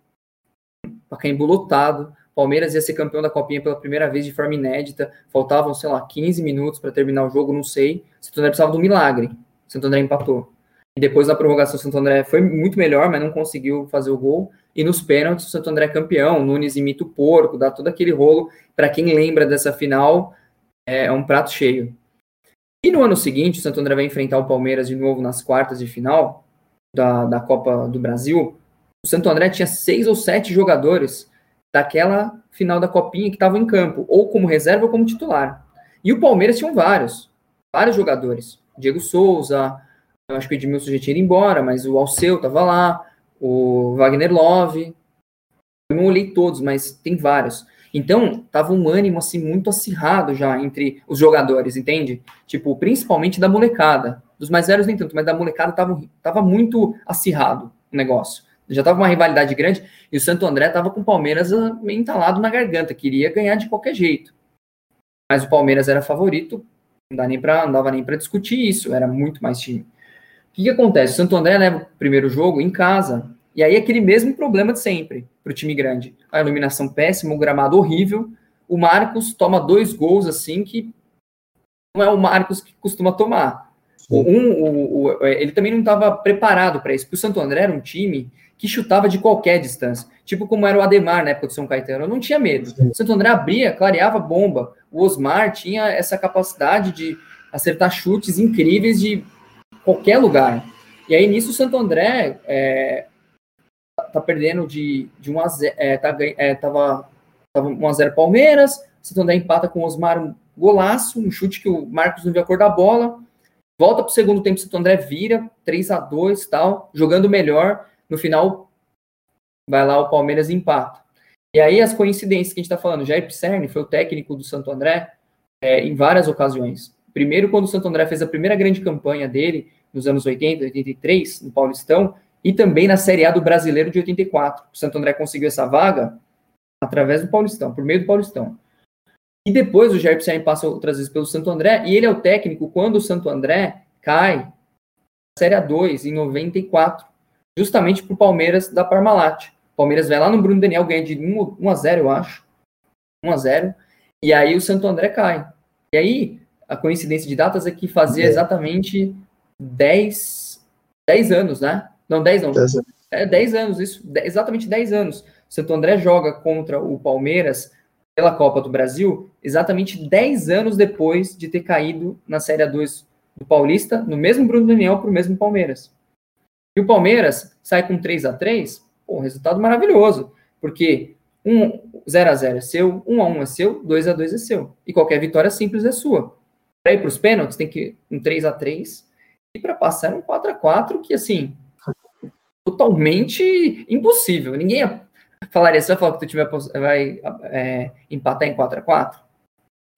Pacaembu lotado. Palmeiras ia ser campeão da Copinha pela primeira vez de forma inédita. Faltavam, sei lá, 15 minutos para terminar o jogo, não sei. O Santo André precisava um milagre. O Santo André empatou. E depois na prorrogação o Santo André foi muito melhor, mas não conseguiu fazer o gol. E nos pênaltis, o Santo André é campeão, Nunes imita o porco, dá todo aquele rolo. Para quem lembra dessa final, é um prato cheio. E no ano seguinte, o Santo André vai enfrentar o Palmeiras de novo nas quartas de final da, da Copa do Brasil. O Santo André tinha seis ou sete jogadores daquela final da Copinha que estavam em campo, ou como reserva ou como titular. E o Palmeiras tinha vários, vários jogadores. Diego Souza, eu acho que o Edmilson já tinha ido embora, mas o Alceu estava lá, o Wagner Love. Eu não olhei todos, mas tem vários. Então, tava um ânimo assim muito acirrado já entre os jogadores, entende? Tipo, principalmente da molecada. Dos mais velhos nem tanto, mas da molecada tava, tava muito acirrado o negócio. Já tava uma rivalidade grande e o Santo André tava com o Palmeiras ah, meio entalado na garganta, queria ganhar de qualquer jeito. Mas o Palmeiras era favorito, não, não dava nem para discutir isso, era muito mais time. O que, que acontece? O Santo André leva o primeiro jogo em casa, e aí aquele mesmo problema de sempre para o time grande. A iluminação péssima, o gramado horrível. O Marcos toma dois gols assim que não é o Marcos que costuma tomar. Um, o, o, ele também não estava preparado para isso, porque o Santo André era um time que chutava de qualquer distância. Tipo como era o Ademar na época do São Caetano. Eu não tinha medo. O Santo André abria, clareava bomba. O Osmar tinha essa capacidade de acertar chutes incríveis de qualquer lugar. E aí, nisso, o Santo André é, tá perdendo de, de 1 a 0, é, tá, é, tava, tava 1 a 0 Palmeiras, o Santo André empata com o Osmar um golaço, um chute que o Marcos não viu a cor da bola, volta para o segundo tempo, o Santo André vira, 3 a 2 tal, jogando melhor, no final vai lá o Palmeiras empata. E aí as coincidências que a gente está falando, Jair Pisserni foi o técnico do Santo André é, em várias ocasiões. Primeiro, quando o Santo André fez a primeira grande campanha dele, nos anos 80, 83, no Paulistão, e também na Série A do Brasileiro de 84. O Santo André conseguiu essa vaga através do Paulistão, por meio do Paulistão. E depois o Jair Pisserni passa outras vezes pelo Santo André, e ele é o técnico quando o Santo André cai na Série A2 em 94, justamente para o Palmeiras da Parmalat. Palmeiras vai lá no Bruno Daniel, ganha de 1, 1 a 0, eu acho. 1 a 0. E aí o Santo André cai. E aí, a coincidência de datas é que fazia exatamente 10, 10 anos, né? Não, 10 não. 10 anos. É 10 anos, isso, exatamente 10 anos. O Santo André joga contra o Palmeiras pela Copa do Brasil exatamente 10 anos depois de ter caído na Série 2 do Paulista, no mesmo Bruno Daniel, para o mesmo Palmeiras. E o Palmeiras sai com 3 a 3 pô, um resultado maravilhoso, porque 1 0 a 0 é seu, 1 a 1 é seu, 2 a 2 é seu. E qualquer vitória simples é sua. Para ir para os pênaltis, tem que um 3 a 3 e para passar um 4 a 4 que, assim, totalmente impossível. Ninguém falaria, você vai falar que o time vai é, empatar em 4 a 4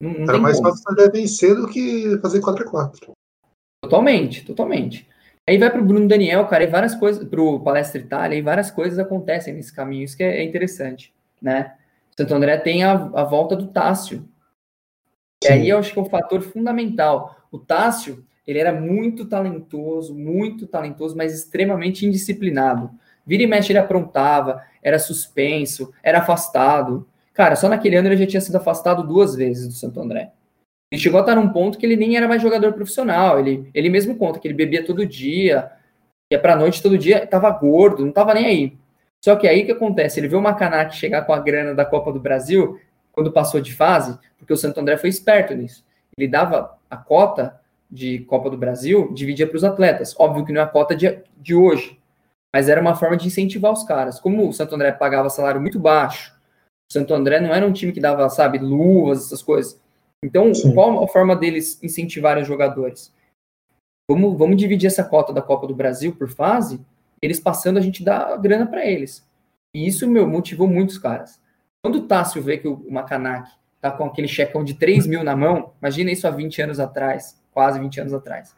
Não, não Era mais fácil fazer vencer do que fazer 4 a 4 Totalmente, totalmente. Aí vai para o Bruno Daniel, cara, e várias coisas, para o Palestra Itália, e várias coisas acontecem nesse caminho, isso que é, é interessante, né? Santo André tem a, a volta do Tássio. E aí eu acho que é um fator fundamental. O Tássio, ele era muito talentoso, muito talentoso, mas extremamente indisciplinado. Vira e mexe ele aprontava, era suspenso, era afastado. Cara, só naquele ano ele já tinha sido afastado duas vezes do Santo André. Ele chegou a estar num ponto que ele nem era mais jogador profissional. Ele, ele mesmo conta que ele bebia todo dia, ia pra noite todo dia, tava gordo, não tava nem aí. Só que aí o que acontece? Ele viu o Macanak chegar com a grana da Copa do Brasil, quando passou de fase, porque o Santo André foi esperto nisso. Ele dava a cota de Copa do Brasil, dividia para os atletas. Óbvio que não é a cota de, de hoje, mas era uma forma de incentivar os caras. Como o Santo André pagava salário muito baixo, o Santo André não era um time que dava, sabe, luvas, essas coisas. Então, Sim. qual a forma deles incentivarem os jogadores? Vamos, vamos dividir essa cota da Copa do Brasil por fase, eles passando, a gente dá grana para eles. E isso, meu, motivou muitos caras. Quando o Tássio vê que o Macanak tá com aquele checão de 3 mil na mão, imagina isso há 20 anos atrás, quase 20 anos atrás.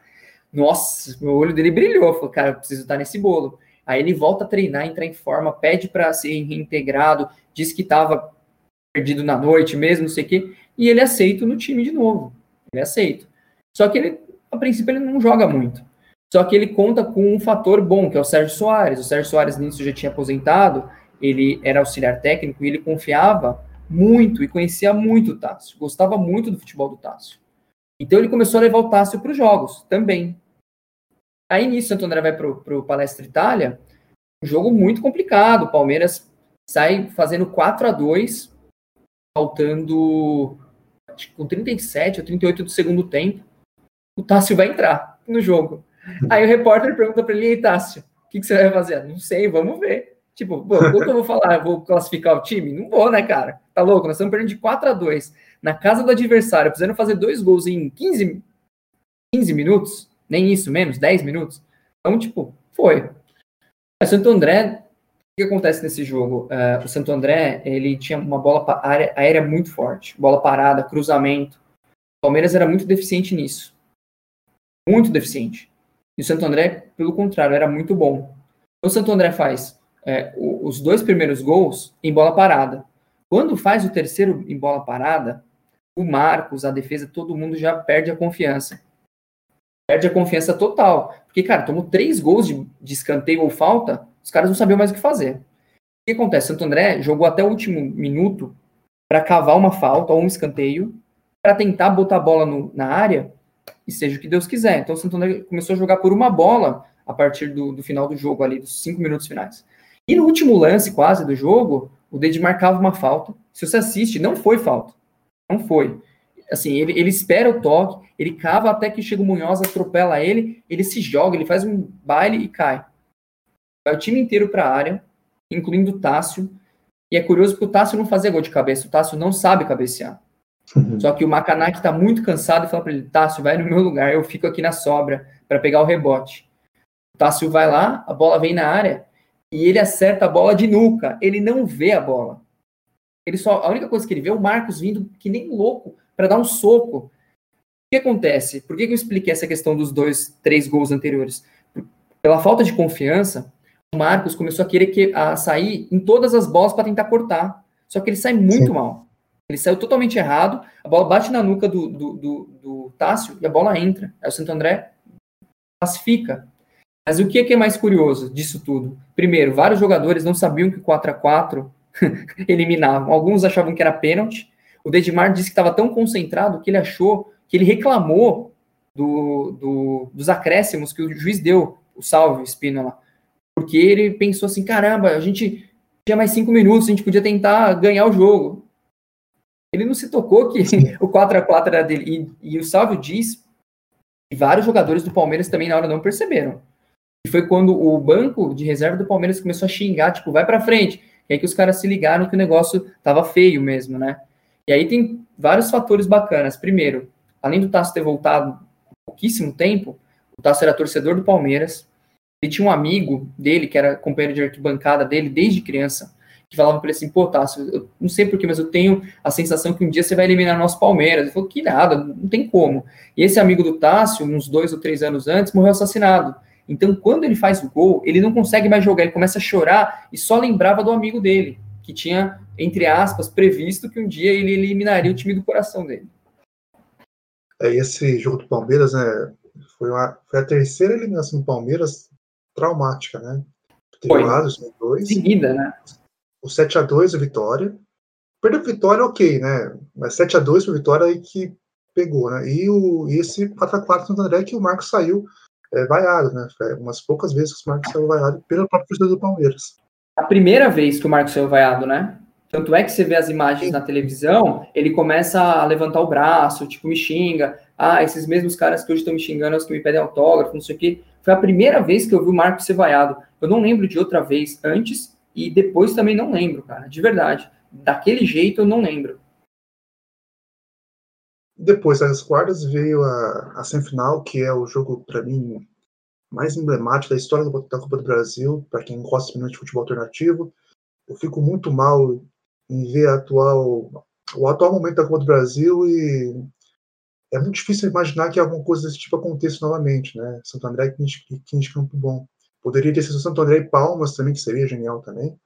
Nossa, meu olho dele brilhou. Falou, cara, eu preciso estar nesse bolo. Aí ele volta a treinar, entra em forma, pede para ser reintegrado, diz que estava perdido na noite mesmo, não sei o quê, e ele é aceito no time de novo. Ele é aceito. Só que ele, a princípio, ele não joga muito. Só que ele conta com um fator bom, que é o Sérgio Soares. O Sérgio Soares nisso já tinha aposentado, ele era auxiliar técnico e ele confiava muito e conhecia muito o Tássio, gostava muito do futebol do Tássio. Então ele começou a levar o Tássio para os jogos também. Aí nisso, Santo André vai para o Palestra Itália, um jogo muito complicado. O Palmeiras sai fazendo 4 a 2 faltando com 37 ou 38 do segundo tempo. O Tássio vai entrar no jogo. Aí o repórter pergunta para ele: Ei, Tássio, o que, que, você vai fazer? Não sei, vamos ver. Tipo, o que eu vou falar? Eu vou classificar o time? Não vou, né, cara? Tá louco? Nós estamos perdendo de 4 a 2 na casa do adversário, precisando fazer dois gols em 15, 15 minutos, nem isso, menos, 10 minutos. Então, tipo, foi. O Santo André, o que acontece nesse jogo? Uh, o Santo André, ele tinha uma bola aérea, aérea muito forte, bola parada, cruzamento. O Palmeiras era muito deficiente nisso. Muito deficiente. E o Santo André, pelo contrário, era muito bom. O Santo André faz é, os dois primeiros gols em bola parada. Quando faz o terceiro em bola parada, o Marcos, a defesa, todo mundo já perde a confiança. Perde a confiança total. Porque, cara, tomou três gols de, de escanteio ou falta, os caras não sabiam mais o que fazer. O que acontece? Santo André jogou até o último minuto para cavar uma falta ou um escanteio, para tentar botar a bola no, na área e seja o que Deus quiser. Então o Santo André começou a jogar por uma bola a partir do, do final do jogo ali, dos cinco minutos finais. E no último lance, quase, do jogo, o Dedimar marcava uma falta. Se você assiste, não foi falta. Não foi. Assim, ele, ele espera o toque, ele cava até que chega o Munhoz, atropela ele, ele se joga, ele faz um baile e cai. Vai o time inteiro para a área, incluindo o Tássio. E é curioso porque o Tássio não fazia gol de cabeça, o Tássio não sabe cabecear. Uhum. Só que o Macanak está muito cansado e fala para ele: Tássio, vai no meu lugar, eu fico aqui na sobra para pegar o rebote. O Tássio vai lá, a bola vem na área e ele acerta a bola de nuca. Ele não vê a bola. Ele só, a única coisa que ele vê é o Marcos vindo que nem louco para dar um soco. O que acontece? Por que, eu expliquei essa questão dos dois, três gols anteriores? Pela falta de confiança, o Marcos começou a querer que, a sair em todas as bolas para tentar cortar. Só que ele sai muito Sim. mal. Ele saiu totalmente errado, a bola bate na nuca do, do, do, do Tássio e a bola entra. Aí o Santo André classifica. Mas o que é mais curioso disso tudo? Primeiro, vários jogadores não sabiam que o 4 a 4 eliminavam. Alguns achavam que era pênalti. O Dedimar disse que estava tão concentrado que ele achou que ele reclamou do, do, dos acréscimos que o juiz deu, o salve, o Spínola. Porque ele pensou assim: caramba, a gente tinha mais cinco minutos, a gente podia tentar ganhar o jogo. Ele não se tocou que o 4 a 4 era dele. E, e o Salvio diz que vários jogadores do Palmeiras também na hora não perceberam. E foi quando o banco de reserva do Palmeiras começou a xingar, tipo, vai para frente. E aí que os caras se ligaram que o negócio tava feio mesmo, né? E aí tem vários fatores bacanas. Primeiro, além do Tasso ter voltado pouquíssimo tempo, o Tasso era torcedor do Palmeiras. Ele tinha um amigo dele, que era companheiro de arquibancada dele desde criança, que falava para ele assim, pô, Tasso, eu não sei porquê, mas eu tenho a sensação que um dia você vai eliminar nosso Palmeiras. Ele falou, que nada, não tem como. E esse amigo do Tássio, uns dois ou três anos antes, morreu assassinado. Então, quando ele faz o gol, ele não consegue mais jogar, ele começa a chorar e só lembrava do amigo dele, que tinha, entre aspas, previsto que um dia ele eliminaria o time do coração dele. É, esse jogo do Palmeiras, né, foi, uma, foi a terceira eliminação do Palmeiras traumática, né? Teve foi. Lado, dois. Seguida, né? o 7 a 2 o Vitória. Perdeu Vitória, ok, né? Mas 7 a 2 o Vitória aí que pegou, né? E, o, e esse 4 a 4 no André que o Marcos saiu é, vaiado, né? Foi umas poucas vezes que o Marcos saiu vaiado pela própria torcida do Palmeiras. A primeira vez que o Marcos saiu vaiado, né? Tanto é que você vê as imagens Sim. na televisão, ele começa a levantar o braço, tipo, me xinga. Ah, esses mesmos caras que hoje estão me xingando, os que me pedem autógrafo, não sei o quê. Foi a primeira vez que eu vi o Marcos ser vaiado. Eu não lembro de outra vez antes e depois também não lembro, cara, de verdade. Daquele jeito eu não lembro. Depois das quartas veio a, a semifinal, que é o jogo, para mim, mais emblemático da história da Copa do Brasil, para quem gosta de futebol alternativo. Eu fico muito mal em ver atual, o atual momento da Copa do Brasil e é muito difícil imaginar que alguma coisa desse tipo aconteça novamente, né? Santo André e 15 Campo Bom. Poderia ter sido Santo André e Palmas também, que seria genial também.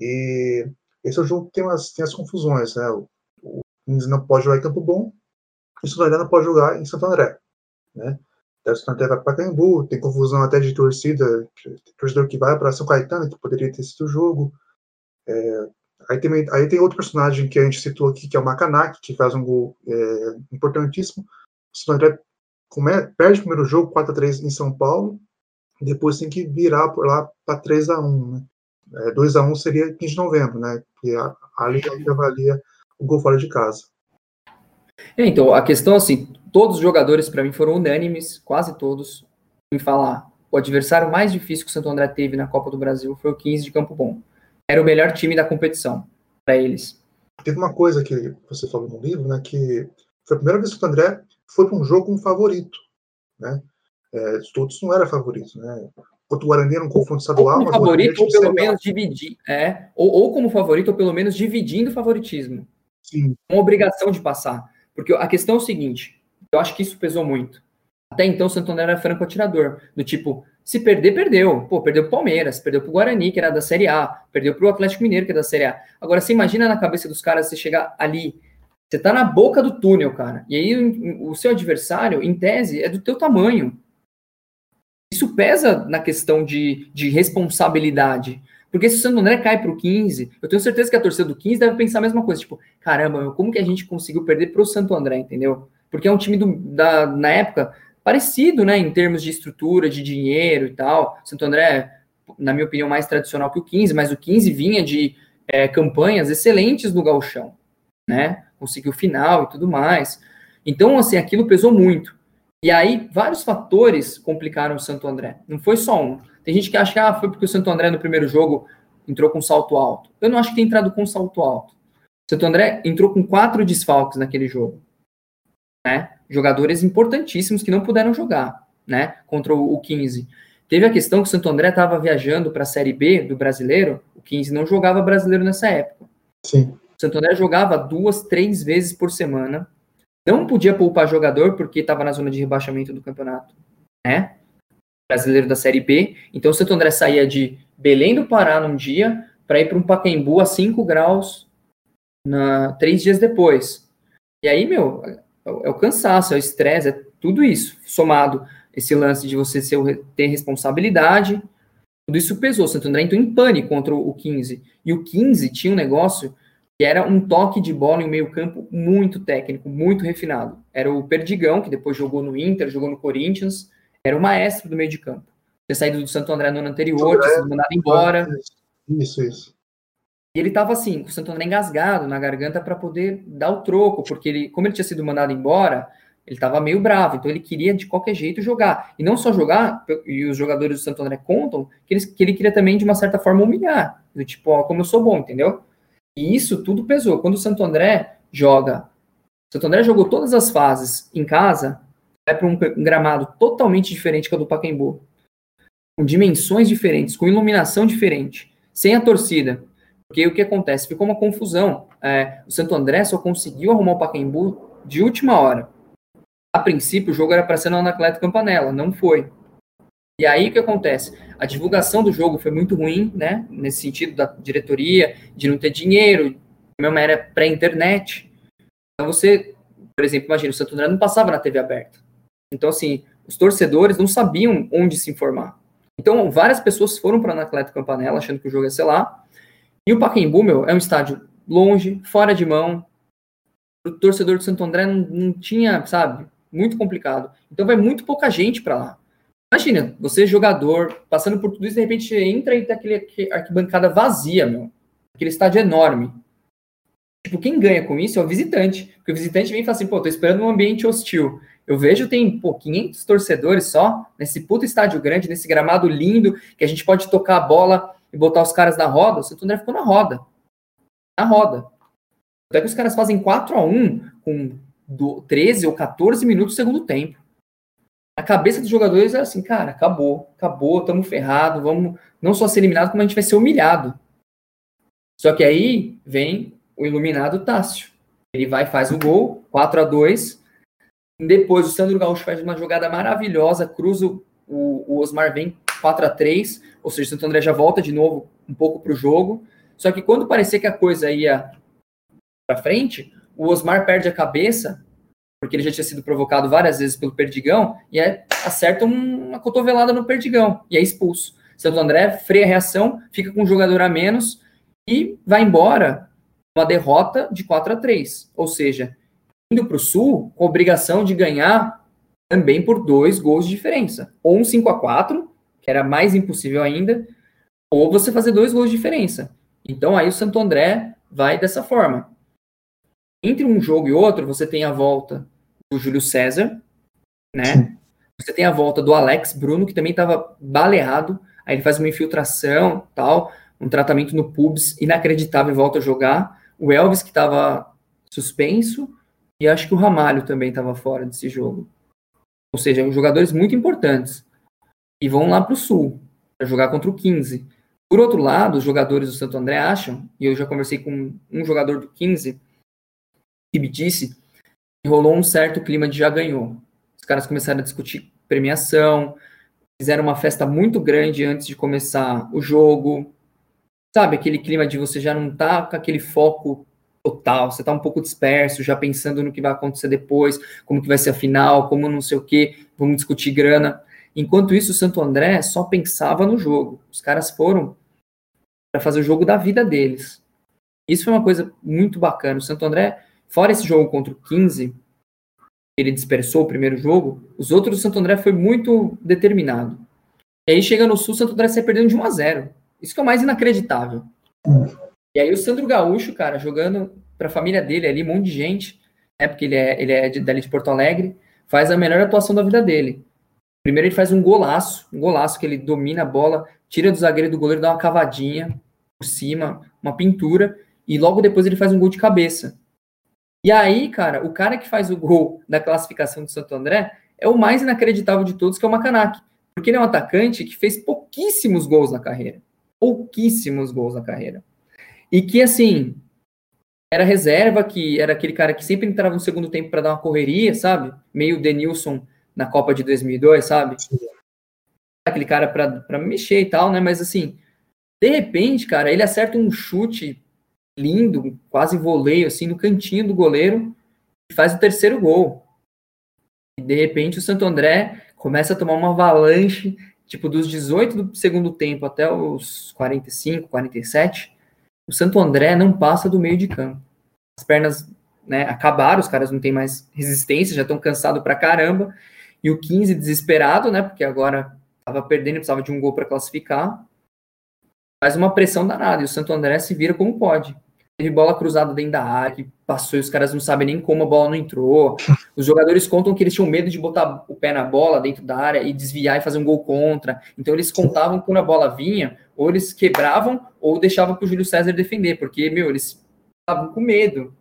E esse é o jogo que tem, tem as confusões, né? O, o não pode jogar em Campo Bom e não pode jogar em Santo André, né? o Santo André vai para Pacaembu, tem confusão até de torcida, torcedor que vai para São Caetano, que poderia ter sido o jogo. É, aí, tem, aí tem outro personagem que a gente citou aqui, que é o Macanak, que faz um gol é, importantíssimo. O Santo André come, perde o primeiro jogo, 4 a 3 em São Paulo, depois tem que virar por lá para 3 a 1 né? É, 2 a 1 seria 15 de novembro, né? Que a, Liga avalia o gol fora de casa. É, então, a questão assim, todos os jogadores para mim foram unânimes, quase todos, em falar. O adversário mais difícil que o Santo André teve na Copa do Brasil foi o 15 de Campo Bom. Era o melhor time da competição para eles. Teve uma coisa que você falou no livro, né, que foi a primeira vez que o Santo André foi para um jogo com um favorito, né? É, todos não eram favoritos, né? Contra o Guarani era um confronto estadual. Ou como favorito, ou pelo menos dividir. É, ou, ou, como favorito, ou pelo menos dividindo o favoritismo. Sim. Uma obrigação de passar. Porque a questão é o seguinte: eu acho que isso pesou muito. Até então, o Santo André era franco atirador. Do tipo, se perder, perdeu. Pô, perdeu pro Palmeiras, perdeu pro Guarani, que era da Série A, perdeu pro Atlético Mineiro, que é da Série A. Agora, você imagina na cabeça dos caras você chegar ali, você tá na boca do túnel, cara. E aí o seu adversário, em tese, é do teu tamanho. Isso pesa na questão de, de responsabilidade. Porque se o Santo André cai para o 15, eu tenho certeza que a torcida do 15 deve pensar a mesma coisa. Tipo, caramba, como que a gente conseguiu perder para o Santo André, entendeu? Porque é um time do, da, na época parecido, né, em termos de estrutura, de dinheiro e tal. Santo André na minha opinião, mais tradicional que o 15, mas o 15 vinha de é, campanhas excelentes no gauchão, né? Conseguiu final e tudo mais. Então, assim, aquilo pesou muito. E aí, vários fatores complicaram o Santo André. Não foi só um. Tem gente que acha que ah, foi porque o Santo André no primeiro jogo entrou com salto alto. Eu não acho que tenha entrado com salto alto. O Santo André entrou com quatro desfalques naquele jogo. Né? Jogadores importantíssimos que não puderam jogar, né? Contra o 15. Teve a questão que o Santo André estava viajando para a Série B do brasileiro, o 15 não jogava brasileiro nessa época. Sim. O Santo André jogava duas, três vezes por semana não podia poupar jogador porque estava na zona de rebaixamento do campeonato, né? Brasileiro da Série B. Então o Santo André saía de Belém do Pará num dia para ir para um Pacaembu a 5 graus na, três dias depois. E aí, meu, é, é o cansaço, é o estresse, é tudo isso, somado esse lance de você ser, ter responsabilidade, tudo isso pesou. Santo André entrou em pânico contra o 15. E o 15 tinha um negócio que era um toque de bola em meio campo muito técnico, muito refinado. Era o Perdigão, que depois jogou no Inter, jogou no Corinthians, era o maestro do meio de campo. Tinha saído do Santo André no ano anterior, tinha sido mandado embora. Isso, isso. E ele estava assim, com o Santo André engasgado na garganta para poder dar o troco, porque ele, como ele tinha sido mandado embora, ele estava meio bravo, então ele queria de qualquer jeito jogar. E não só jogar, e os jogadores do Santo André contam, que ele, que ele queria também, de uma certa forma, humilhar. Do tipo, ó, como eu sou bom, entendeu? E isso tudo pesou. Quando o Santo André joga, o Santo André jogou todas as fases em casa, vai para um gramado totalmente diferente que o do Pacaembu, com dimensões diferentes, com iluminação diferente, sem a torcida. Porque o que acontece? Ficou uma confusão. É, o Santo André só conseguiu arrumar o Pacaembu de última hora. A princípio, o jogo era para ser no Anacleto Campanella, não foi. E aí o que acontece? A divulgação do jogo foi muito ruim, né? Nesse sentido da diretoria, de não ter dinheiro, mesmo era pré-internet. Então você, por exemplo, imagina, o Santo André não passava na TV aberta. Então, assim, os torcedores não sabiam onde se informar. Então, várias pessoas foram para a Anacleto Campanella achando que o jogo ia ser lá. E o Pacaembu, meu, é um estádio longe, fora de mão. O torcedor do Santo André não, não tinha, sabe, muito complicado. Então vai muito pouca gente para lá. Imagina, você jogador, passando por tudo isso, de repente entra e tem aquele arquibancada vazia, meu. Aquele estádio enorme. Tipo, quem ganha com isso é o visitante. Porque o visitante vem e fala assim, pô, tô esperando um ambiente hostil. Eu vejo tem, pô, 500 torcedores só, nesse puto estádio grande, nesse gramado lindo, que a gente pode tocar a bola e botar os caras na roda. O Santo André ficou na roda. Na roda. Até que os caras fazem 4 a 1 com 13 ou 14 minutos do segundo tempo a cabeça dos jogadores é assim, cara, acabou, acabou, estamos ferrados, vamos não só ser eliminado, como a gente vai ser humilhado. Só que aí vem o iluminado Tássio. Ele vai faz o gol, 4 a 2 Depois o Sandro Gaúcho faz uma jogada maravilhosa, cruza o, o Osmar vem 4 a 3 ou seja, o Santo André já volta de novo um pouco para o jogo. Só que quando parecia que a coisa ia para frente, o Osmar perde a cabeça porque ele já tinha sido provocado várias vezes pelo Perdigão, e acerta uma cotovelada no Perdigão, e é expulso. Santo André freia a reação, fica com um jogador a menos e vai embora uma derrota de 4 a 3 Ou seja, indo para o Sul com a obrigação de ganhar também por dois gols de diferença. Ou um 5 a 4 que era mais impossível ainda, ou você fazer dois gols de diferença. Então aí o Santo André vai dessa forma. Entre um jogo e outro, você tem a volta do Júlio César, né? Você tem a volta do Alex Bruno, que também estava baleado, aí ele faz uma infiltração, tal, um tratamento no pubs inacreditável e volta a jogar. O Elvis, que estava suspenso, e acho que o Ramalho também estava fora desse jogo. Ou seja, jogadores muito importantes. E vão lá para o Sul, para jogar contra o 15. Por outro lado, os jogadores do Santo André acham, e eu já conversei com um jogador do 15, que me disse rolou um certo clima de já ganhou. Os caras começaram a discutir premiação, fizeram uma festa muito grande antes de começar o jogo. Sabe, aquele clima de você já não tá com aquele foco total, você tá um pouco disperso, já pensando no que vai acontecer depois, como que vai ser a final, como não sei o que, vamos discutir grana. Enquanto isso, o Santo André só pensava no jogo. Os caras foram para fazer o jogo da vida deles. Isso foi uma coisa muito bacana. O Santo André Fora esse jogo contra o 15, ele dispersou o primeiro jogo, os outros o Santo André foi muito determinado. E aí chega no Sul, Santo André sai perdendo de 1 a 0 Isso que é o mais inacreditável. E aí o Sandro Gaúcho, cara, jogando para a família dele ali, um monte de gente, né, porque ele é, ele é de, dali de Porto Alegre, faz a melhor atuação da vida dele. Primeiro ele faz um golaço, um golaço que ele domina a bola, tira do zagueiro do goleiro, dá uma cavadinha por cima, uma pintura, e logo depois ele faz um gol de cabeça. E aí, cara, o cara que faz o gol da classificação do Santo André é o mais inacreditável de todos, que é o Macanak. Porque ele é um atacante que fez pouquíssimos gols na carreira. Pouquíssimos gols na carreira. E que, assim, era reserva, que era aquele cara que sempre entrava no segundo tempo para dar uma correria, sabe? Meio Denilson na Copa de 2002, sabe? Aquele cara para mexer e tal, né? Mas, assim, de repente, cara, ele acerta um chute lindo, quase voleio, assim, no cantinho do goleiro e faz o terceiro gol. E, de repente, o Santo André começa a tomar uma avalanche, tipo, dos 18 do segundo tempo até os 45, 47, o Santo André não passa do meio de campo. As pernas né, acabaram, os caras não têm mais resistência, já estão cansados pra caramba. E o 15 desesperado, né? Porque agora estava perdendo, precisava de um gol para classificar. Faz uma pressão danada e o Santo André se vira como pode. Teve bola cruzada dentro da área, que passou e os caras não sabem nem como a bola não entrou. Os jogadores contam que eles tinham medo de botar o pé na bola dentro da área e desviar e fazer um gol contra. Então eles contavam que quando a bola vinha, ou eles quebravam ou deixavam para o Júlio César defender, porque, meu, eles estavam com medo.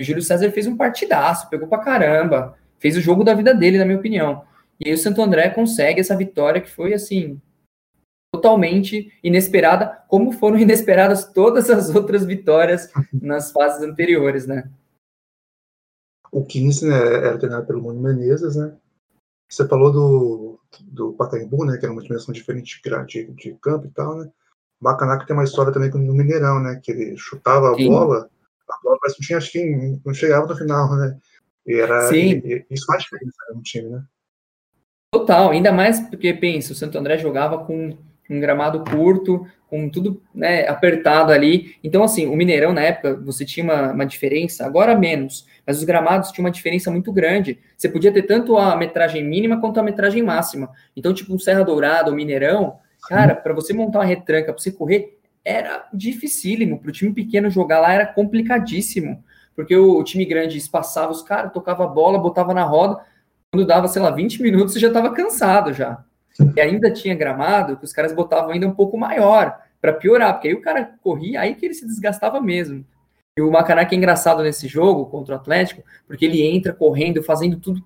O Júlio César fez um partidaço, pegou pra caramba, fez o jogo da vida dele, na minha opinião. E aí o Santo André consegue essa vitória que foi, assim, totalmente inesperada, como foram inesperadas todas as outras vitórias nas fases anteriores, né? O 15 né, era treinado pelo Mano Menezes, né? Você falou do, do Pacaembu, né? Que era uma dimensão diferente de, de campo e tal, né? O Bacanac tem uma história também no Mineirão, né? Que ele chutava a Sim. bola, a bola parece que não tinha, acho que não chegava no final, né? E era Sim. E, e isso faz diferença no time, né? Total, ainda mais porque, pensa, o Santo André jogava com um gramado curto, com tudo né, apertado ali. Então, assim, o Mineirão, na época, você tinha uma, uma, diferença, agora menos, mas os gramados tinham uma diferença muito grande. Você podia ter tanto a metragem mínima quanto a metragem máxima. Então, tipo, um Serra Dourada, o Mineirão, cara, para você montar uma retranca, para você correr, era dificílimo. Para o time pequeno jogar lá era complicadíssimo. Porque o, o time grande espaçava os caras, tocava a bola, botava na roda. Quando dava, sei lá, 20 minutos, você já estava cansado já. E ainda tinha gramado que os caras botavam ainda um pouco maior para piorar, porque aí o cara corria, aí que ele se desgastava mesmo. E o Macanac é engraçado nesse jogo contra o Atlético, porque ele entra correndo, fazendo tudo.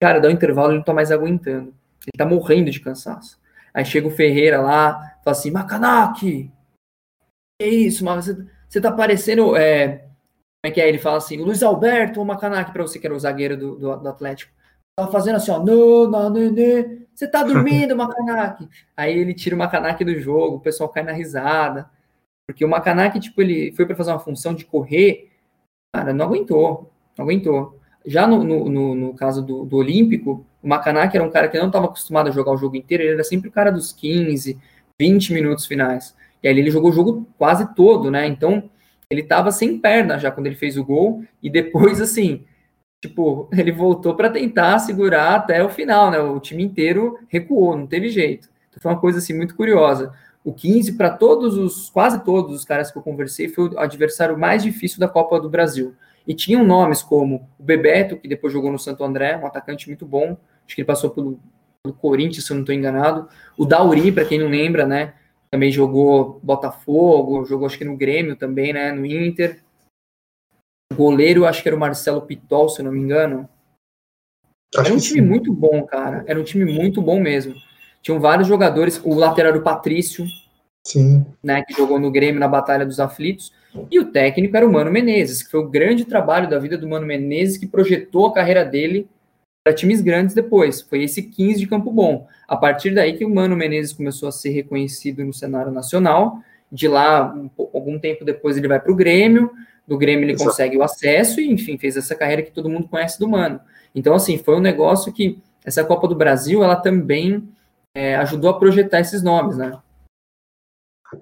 Cara, dá um intervalo, ele não tá mais aguentando. Ele tá morrendo de cansaço. Aí chega o Ferreira lá, fala assim: Macanac, que isso, mas você, você tá parecendo. É, como é que é? Ele fala assim: Luiz Alberto ou Macanac, para você que era o zagueiro do, do, do Atlético. Tava fazendo assim, ó, não, não, nenê, você tá dormindo, Macanak. Aí ele tira o Macanak do jogo, o pessoal cai na risada. Porque o Macanak, tipo, ele foi para fazer uma função de correr, cara, não aguentou, não aguentou. Já no, no, no, no caso do, do, Olímpico, o Macanak era um cara que não estava acostumado a jogar o jogo inteiro, ele era sempre o cara dos 15, 20 minutos finais. E aí ele jogou o jogo quase todo, né? Então, ele estava sem perna já quando ele fez o gol, e depois, assim, tipo, ele voltou para tentar segurar até o final, né? O time inteiro recuou, não teve jeito. Então foi uma coisa assim muito curiosa. O 15 para todos os, quase todos os caras que eu conversei, foi o adversário mais difícil da Copa do Brasil. E tinham nomes como o Bebeto, que depois jogou no Santo André, um atacante muito bom. Acho que ele passou pelo, pelo Corinthians, se eu não estou enganado. O Dauri, para quem não lembra, né? Também jogou Botafogo, jogou acho que no Grêmio também, né? No Inter goleiro, acho que era o Marcelo Pitol, se eu não me engano. Acho era um time sim. muito bom, cara. Era um time muito bom mesmo. Tinham vários jogadores. O lateral do Patrício, sim. né, que jogou no Grêmio na Batalha dos Aflitos. E o técnico era o Mano Menezes, que foi o grande trabalho da vida do Mano Menezes, que projetou a carreira dele para times grandes depois. Foi esse 15 de Campo Bom. A partir daí que o Mano Menezes começou a ser reconhecido no cenário nacional. De lá, algum tempo depois, ele vai para o Grêmio do Grêmio ele Exato. consegue o acesso e, enfim, fez essa carreira que todo mundo conhece do Mano. Então, assim, foi um negócio que essa Copa do Brasil, ela também é, ajudou a projetar esses nomes, né?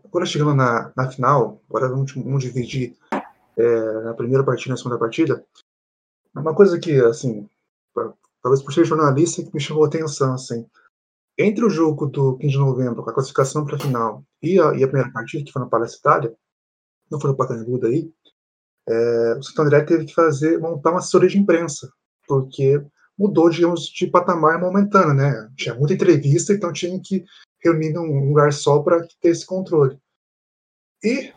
Agora chegando na, na final, agora vamos, vamos dividir é, na primeira partida e na segunda partida. Uma coisa que, assim, pra, talvez por ser jornalista, que me chamou a atenção, assim, entre o jogo do 15 de novembro, com a classificação para a final, e a, e a, primeira partida, que foi na Palestra Itália, não foi no Pacaembu daí, é, o Santo André teve que fazer, montar uma assessoria de imprensa, porque mudou, digamos, de patamar momentâneo, né? Tinha muita entrevista, então tinha que reunir num lugar só para ter esse controle. E,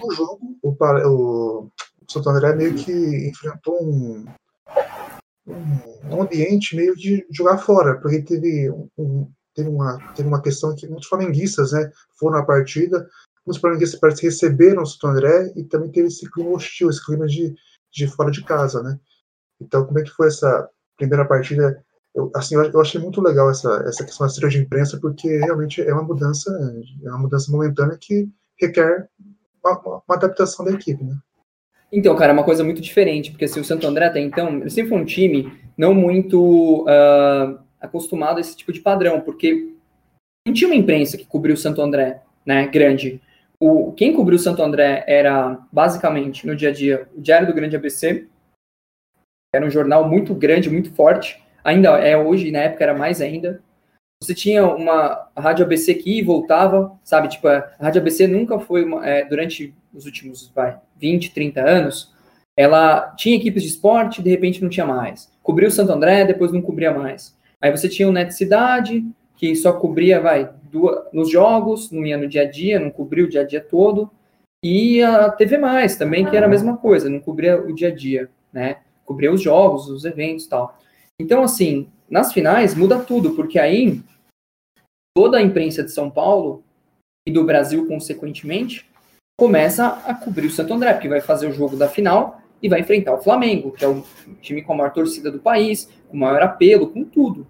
no jogo, o, o, o Santo André meio que enfrentou um, um, um ambiente meio de jogar fora, porque teve, um, teve, uma, teve uma questão que muitos flamenguistas né, foram à partida, muitos flamenguistas parece receberam o Santo André e também teve esse clima hostil, esse clima de, de fora de casa, né? Então, como é que foi essa primeira partida? Eu, assim, eu achei muito legal essa, essa questão da estreia de imprensa, porque realmente é uma mudança, é uma mudança momentânea que requer uma, uma adaptação da equipe, né? Então, cara, é uma coisa muito diferente, porque assim, o Santo André até então, ele sempre foi um time não muito uh, acostumado a esse tipo de padrão, porque não tinha uma imprensa que cobriu o Santo André, né, grande. O, quem cobriu Santo André era, basicamente, no dia a dia, o Diário do Grande ABC, era um jornal muito grande, muito forte, ainda é hoje, na época era mais ainda. Você tinha uma rádio ABC que ia e voltava, sabe? Tipo, a rádio ABC nunca foi, uma, é, durante os últimos vai, 20, 30 anos, ela tinha equipes de esporte, de repente não tinha mais. Cobriu Santo André, depois não cobria mais. Aí você tinha o Net Cidade, que só cobria, vai, duas, nos jogos, não ia no dia a dia, não cobria o dia a dia todo. E a TV Mais também, que era a mesma coisa, não cobria o dia a dia, né? Cobria os jogos, os eventos e tal. Então, assim, nas finais muda tudo, porque aí toda a imprensa de São Paulo e do Brasil, consequentemente, começa a cobrir o Santo André, porque vai fazer o jogo da final e vai enfrentar o Flamengo, que é o time com a maior torcida do país, com o maior apelo, com tudo.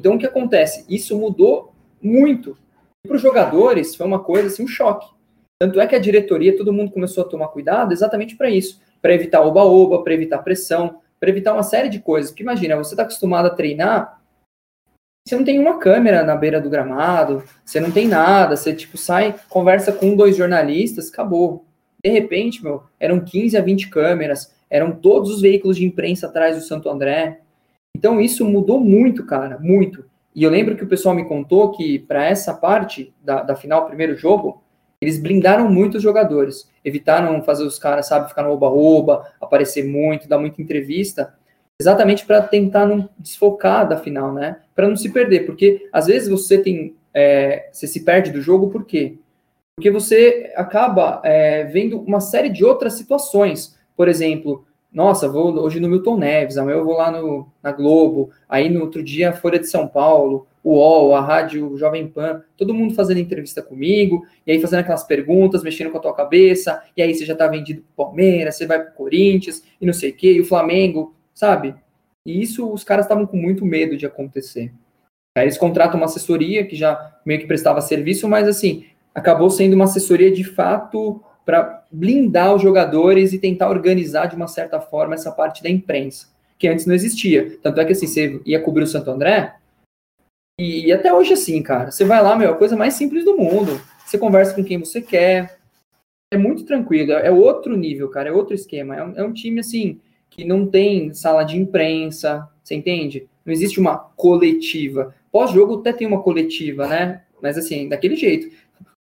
Então o que acontece? Isso mudou muito. E para os jogadores foi uma coisa assim, um choque. Tanto é que a diretoria, todo mundo começou a tomar cuidado exatamente para isso, para evitar oba-oba, para evitar pressão, para evitar uma série de coisas. Porque imagina, você está acostumado a treinar você não tem uma câmera na beira do gramado, você não tem nada, você tipo sai, conversa com dois jornalistas, acabou. De repente, meu, eram 15 a 20 câmeras, eram todos os veículos de imprensa atrás do Santo André. Então isso mudou muito, cara, muito. E eu lembro que o pessoal me contou que para essa parte da, da final, primeiro jogo, eles blindaram muito os jogadores, evitaram fazer os caras, sabe, ficar no oba-oba, aparecer muito, dar muita entrevista, exatamente para tentar não desfocar da final, né? Para não se perder, porque às vezes você tem, é, você se perde do jogo, por quê? Porque você acaba é, vendo uma série de outras situações. Por exemplo, nossa, vou hoje no Milton Neves, amanhã eu vou lá no, na Globo, aí no outro dia Folha de São Paulo, o UOL, a rádio Jovem Pan, todo mundo fazendo entrevista comigo, e aí fazendo aquelas perguntas, mexendo com a tua cabeça, e aí você já tá vendido pro Palmeiras, você vai pro Corinthians, e não sei o quê, e o Flamengo sabe? E isso os caras estavam com muito medo de acontecer. Aí eles contratam uma assessoria que já meio que prestava serviço, mas assim, acabou sendo uma assessoria de fato para blindar os jogadores e tentar organizar de uma certa forma essa parte da imprensa, que antes não existia. Tanto é que assim, você ia cobrir o Santo André, e, até hoje assim, cara, você vai lá, meu, é a coisa mais simples do mundo. Você conversa com quem você quer, é muito tranquilo, é outro nível, cara, é outro esquema. É um, é um time assim que não tem sala de imprensa, você entende? Não existe uma coletiva. Pós-jogo até tem uma coletiva, né? Mas assim, daquele jeito.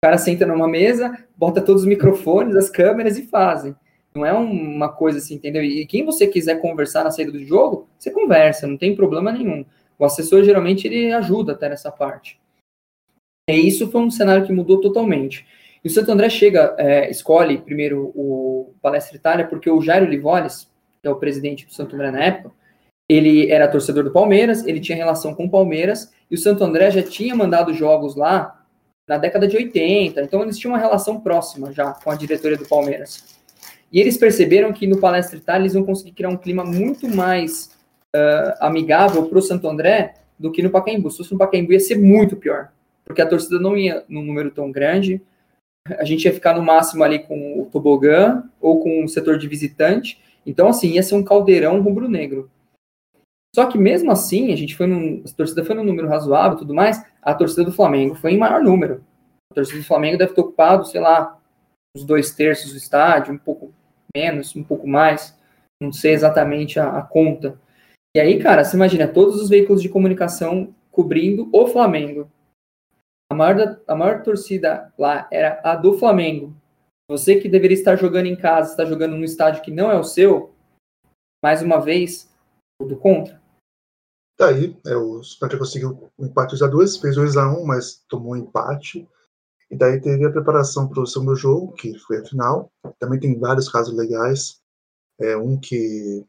Cara senta numa mesa, bota todos os microfones, as câmeras e fazem. Não é uma coisa assim, entendeu? E quem você quiser conversar na saída do jogo, você conversa, não tem problema nenhum. O assessor geralmente ele ajuda até nessa parte. E isso foi um cenário que mudou totalmente. E o Santo André chega, é, escolhe primeiro o Palestra Itália, porque o Jairo Livoles, que é o presidente do Santo André na época, ele era torcedor do Palmeiras, ele tinha relação com o Palmeiras, e o Santo André já tinha mandado jogos lá na década de 80, então eles tinham uma relação próxima já com a diretoria do Palmeiras. E eles perceberam que no Palestra Itália eles vão conseguir criar um clima muito mais uh, amigável para o Santo André do que no Pacaembu. Se fosse no Pacaembu ia ser muito pior, porque a torcida não ia num número tão grande, a gente ia ficar no máximo ali com o tobogã ou com o setor de visitante, então, assim, ia ser um caldeirão rubro-negro. Só que mesmo assim, a gente foi num. A torcida foi num número razoável tudo mais, a torcida do Flamengo foi em maior número. A torcida do Flamengo deve ter ocupado, sei lá, os dois terços do estádio, um pouco menos, um pouco mais. Não sei exatamente a, a conta. E aí, cara, você imagina, todos os veículos de comunicação cobrindo o Flamengo. A maior, a maior torcida lá era a do Flamengo. Você que deveria estar jogando em casa, está jogando num estádio que não é o seu, mais uma vez, tudo contra. Daí, é, o Spanish conseguiu o um empate 2x2, fez 2x1, mas tomou um empate. E daí teve a preparação para o segundo jogo, que foi a final. Também tem vários casos legais. É um que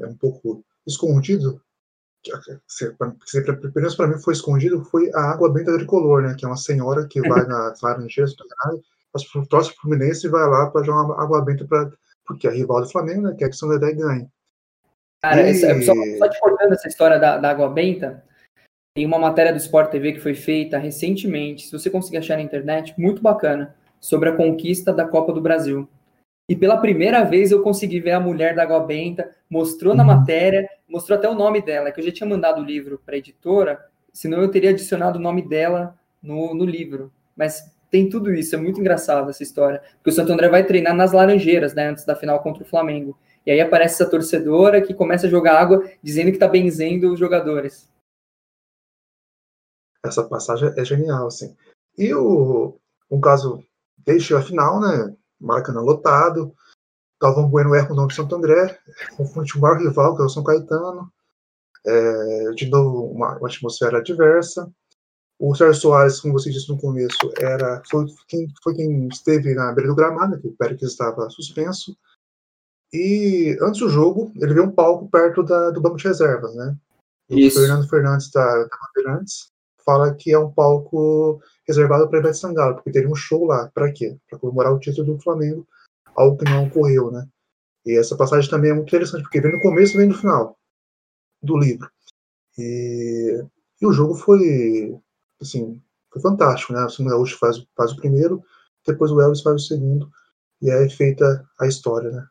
é um pouco escondido, pelo menos para mim foi escondido, foi a água benta tricolor, né? Que é uma senhora que vai nas Laranjeiras, torce pro Fluminense e vai lá para jogar água benta para porque a rival do Flamengo, né? Quer que o São Dedé ganhe. Cara, e... só, só te cortando essa história da, da água benta, tem uma matéria do Sport TV que foi feita recentemente, se você conseguir achar na internet, muito bacana, sobre a conquista da Copa do Brasil. E pela primeira vez eu consegui ver a mulher da Água Benta, mostrou na uhum. matéria, mostrou até o nome dela, que eu já tinha mandado o livro para a editora, senão eu teria adicionado o nome dela no, no livro. Mas tem tudo isso, é muito engraçado essa história. Porque o Santo André vai treinar nas Laranjeiras, né, antes da final contra o Flamengo. E aí aparece essa torcedora que começa a jogar água dizendo que está benzendo os jogadores. Essa passagem é genial, assim. E o, um caso, desde a final, né, Maracanã lotado, Galvão Bueno erra o nome de Santo André, confunde o maior rival, que é o São Caetano, é, de novo uma, uma, atmosfera adversa. O Sérgio Soares, como você disse no começo, era, foi, quem, foi quem esteve na beira do gramado, que o Pérez estava suspenso. E antes do jogo, ele vê um palco perto da, do banco de reservas, né? O Fernando Fernandes da, da Bandeirantes fala que é um palco reservado para Ivete Sangalo, porque teria um show lá. Para quê? Para comemorar o título do Flamengo, algo que não ocorreu, né? E essa passagem também é muito interessante, porque vem no começo e vem no final do livro. E, e o jogo foi, assim, foi fantástico, né? O Gaúcho faz, faz o primeiro, depois o Elvis faz o segundo, e aí é feita a história, né?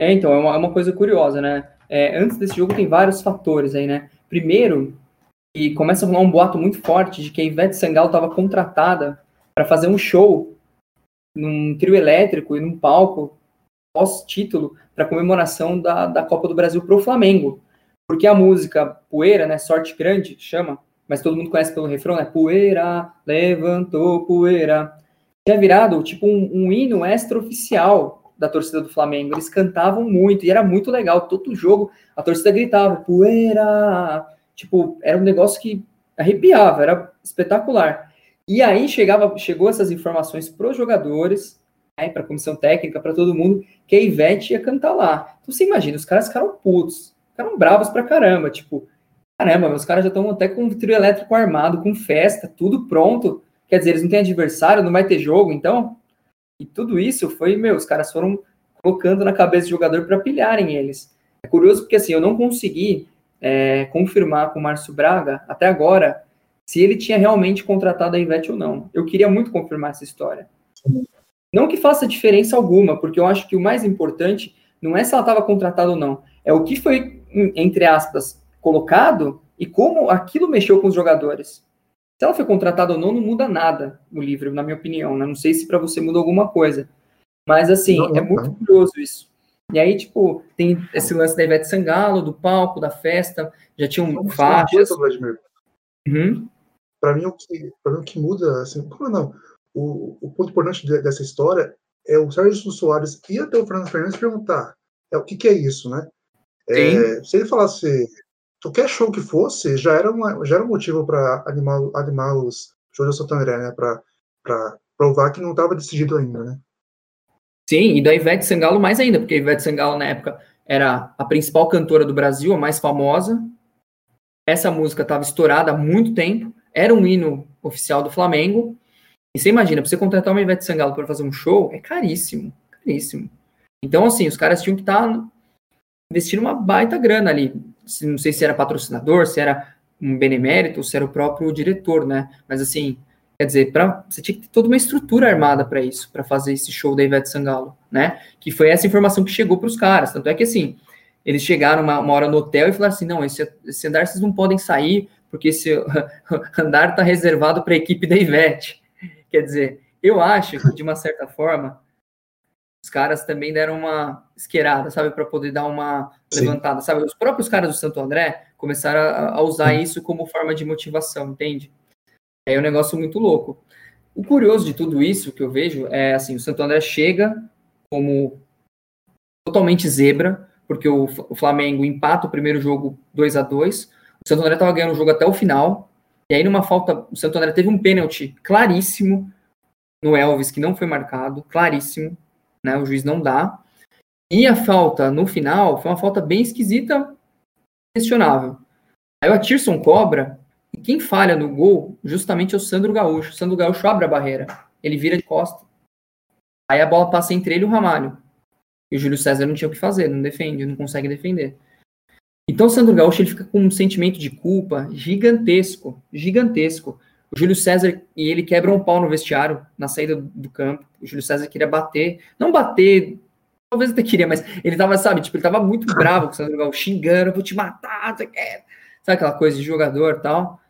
É, então, é uma, é uma coisa curiosa, né? É, antes desse jogo tem vários fatores aí, né? Primeiro, e começa a rolar um boato muito forte de que a Ivete Sangalo estava contratada para fazer um show num trio elétrico e num palco pós-título para comemoração da, da Copa do Brasil para o Flamengo. Porque a música Poeira, né, Sorte Grande, chama, mas todo mundo conhece pelo refrão, né, Poeira, levantou poeira, tinha virado tipo um, um hino extra-oficial da torcida do Flamengo. Eles cantavam muito e era muito legal. Todo jogo a torcida gritava, Poeira, Tipo, era um negócio que arrepiava, era espetacular. E aí chegava, chegou essas informações para os jogadores, né, para a comissão técnica, para todo mundo, que a Ivete ia cantar lá. Então você imagina, os caras ficaram putos, ficaram bravos pra caramba, tipo, caramba, os caras já estão até com o trio elétrico armado, com festa, tudo pronto. Quer dizer, eles não têm adversário, não vai ter jogo, então. E tudo isso foi, meu, os caras foram colocando na cabeça do jogador para pilharem eles. É curioso porque assim, eu não consegui é, confirmar com o Márcio Braga, até agora, se ele tinha realmente contratado a Ivete ou não. Eu queria muito confirmar essa história. Não que faça diferença alguma, porque eu acho que o mais importante não é se ela estava contratada ou não, é o que foi, entre aspas, colocado e como aquilo mexeu com os jogadores. Se ela foi contratada ou não, não muda nada no livro, na minha opinião. Né? Não sei se para você muda alguma coisa. Mas, assim, não, não, é muito curioso isso. E aí, tipo, tem esse lance da Ivete Sangalo, do palco, da festa, já tinham um faixas. Vladimir. Uhum. Para mim, o que, mim, o que muda, assim, como não? O, o ponto importante dessa história é o Sérgio Soares ir até o Fernando Fernandes perguntar é, o que, que é isso, né? É, se ele falasse qualquer show que fosse, já era, uma, já era um motivo para animar, animar os shows do Santo André, né? Para provar que não estava decidido ainda, né? Sim, e da Ivete Sangalo mais ainda, porque a Ivete Sangalo na época era a principal cantora do Brasil, a mais famosa. Essa música estava estourada há muito tempo, era um hino oficial do Flamengo. E você imagina, para você contratar uma Ivete Sangalo para fazer um show, é caríssimo, caríssimo. Então, assim, os caras tinham que estar tá investindo uma baita grana ali. Não sei se era patrocinador, se era um benemérito, se era o próprio diretor, né? Mas, assim, Quer dizer, pra, você tinha que ter toda uma estrutura armada para isso, para fazer esse show da Ivete Sangalo, né? Que foi essa informação que chegou para os caras. Tanto é que, assim, eles chegaram uma, uma, hora no hotel e falaram assim: não, esse, esse andar vocês não podem sair, porque esse andar está reservado para a equipe da Ivete. Quer dizer, eu acho que, de uma certa forma, os caras também deram uma esquerada, sabe, para poder dar uma Sim. levantada, sabe? Os próprios caras do Santo André Começaram a, a usar isso como forma de motivação, entende? É um negócio muito louco. O curioso de tudo isso que eu vejo é assim, o Santo André chega como totalmente zebra, porque o, o Flamengo empata o primeiro jogo 2 a 2 O Santo André estava ganhando o jogo até o final. E aí, numa falta, o Santo André teve um pênalti claríssimo no Elvis, que não foi marcado, claríssimo, né? O juiz não dá. E a falta no final foi uma falta bem esquisita, questionável. Aí o Atirson cobra, e quem falha no gol justamente é o Sandro Gaúcho. O Sandro Gaúcho abre a barreira, ele vira de costa. Aí a bola passa entre ele e o Ramalho. E o Júlio César não tinha o que fazer, não defende, não consegue defender. Então o Sandro Gaúcho ele fica com um sentimento de culpa gigantesco, gigantesco. O Júlio César e ele quebram um pau no vestiário na saída do campo. O Júlio César queria bater, não bater, talvez até queria, mas ele tava, sabe, tipo, ele tava muito bravo com o Sandro Gaúcho, xingando, vou te matar? Sabe aquela coisa de jogador tal?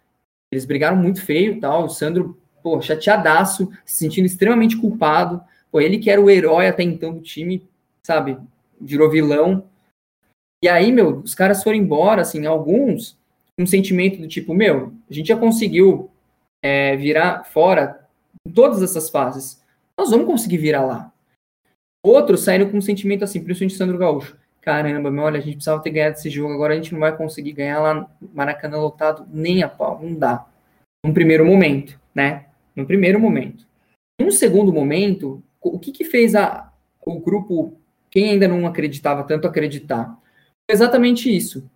Eles brigaram muito feio tal. O Sandro, pô, chateadaço, se sentindo extremamente culpado. Pô, ele que era o herói até então do time, sabe? Virou vilão. E aí, meu, os caras foram embora, assim, alguns, um sentimento do tipo, meu, a gente já conseguiu é, virar fora em todas essas fases. Nós vamos conseguir virar lá. Outros saíram com um sentimento assim, principalmente Sandro Gaúcho. Caramba, meu, olha, a gente precisava ter ganhado esse jogo, agora a gente não vai conseguir ganhar lá Maracanã lotado nem a pau, não dá. Num primeiro momento, né? No primeiro momento. Num segundo momento, o que que fez a, o grupo, quem ainda não acreditava tanto, acreditar? Exatamente isso.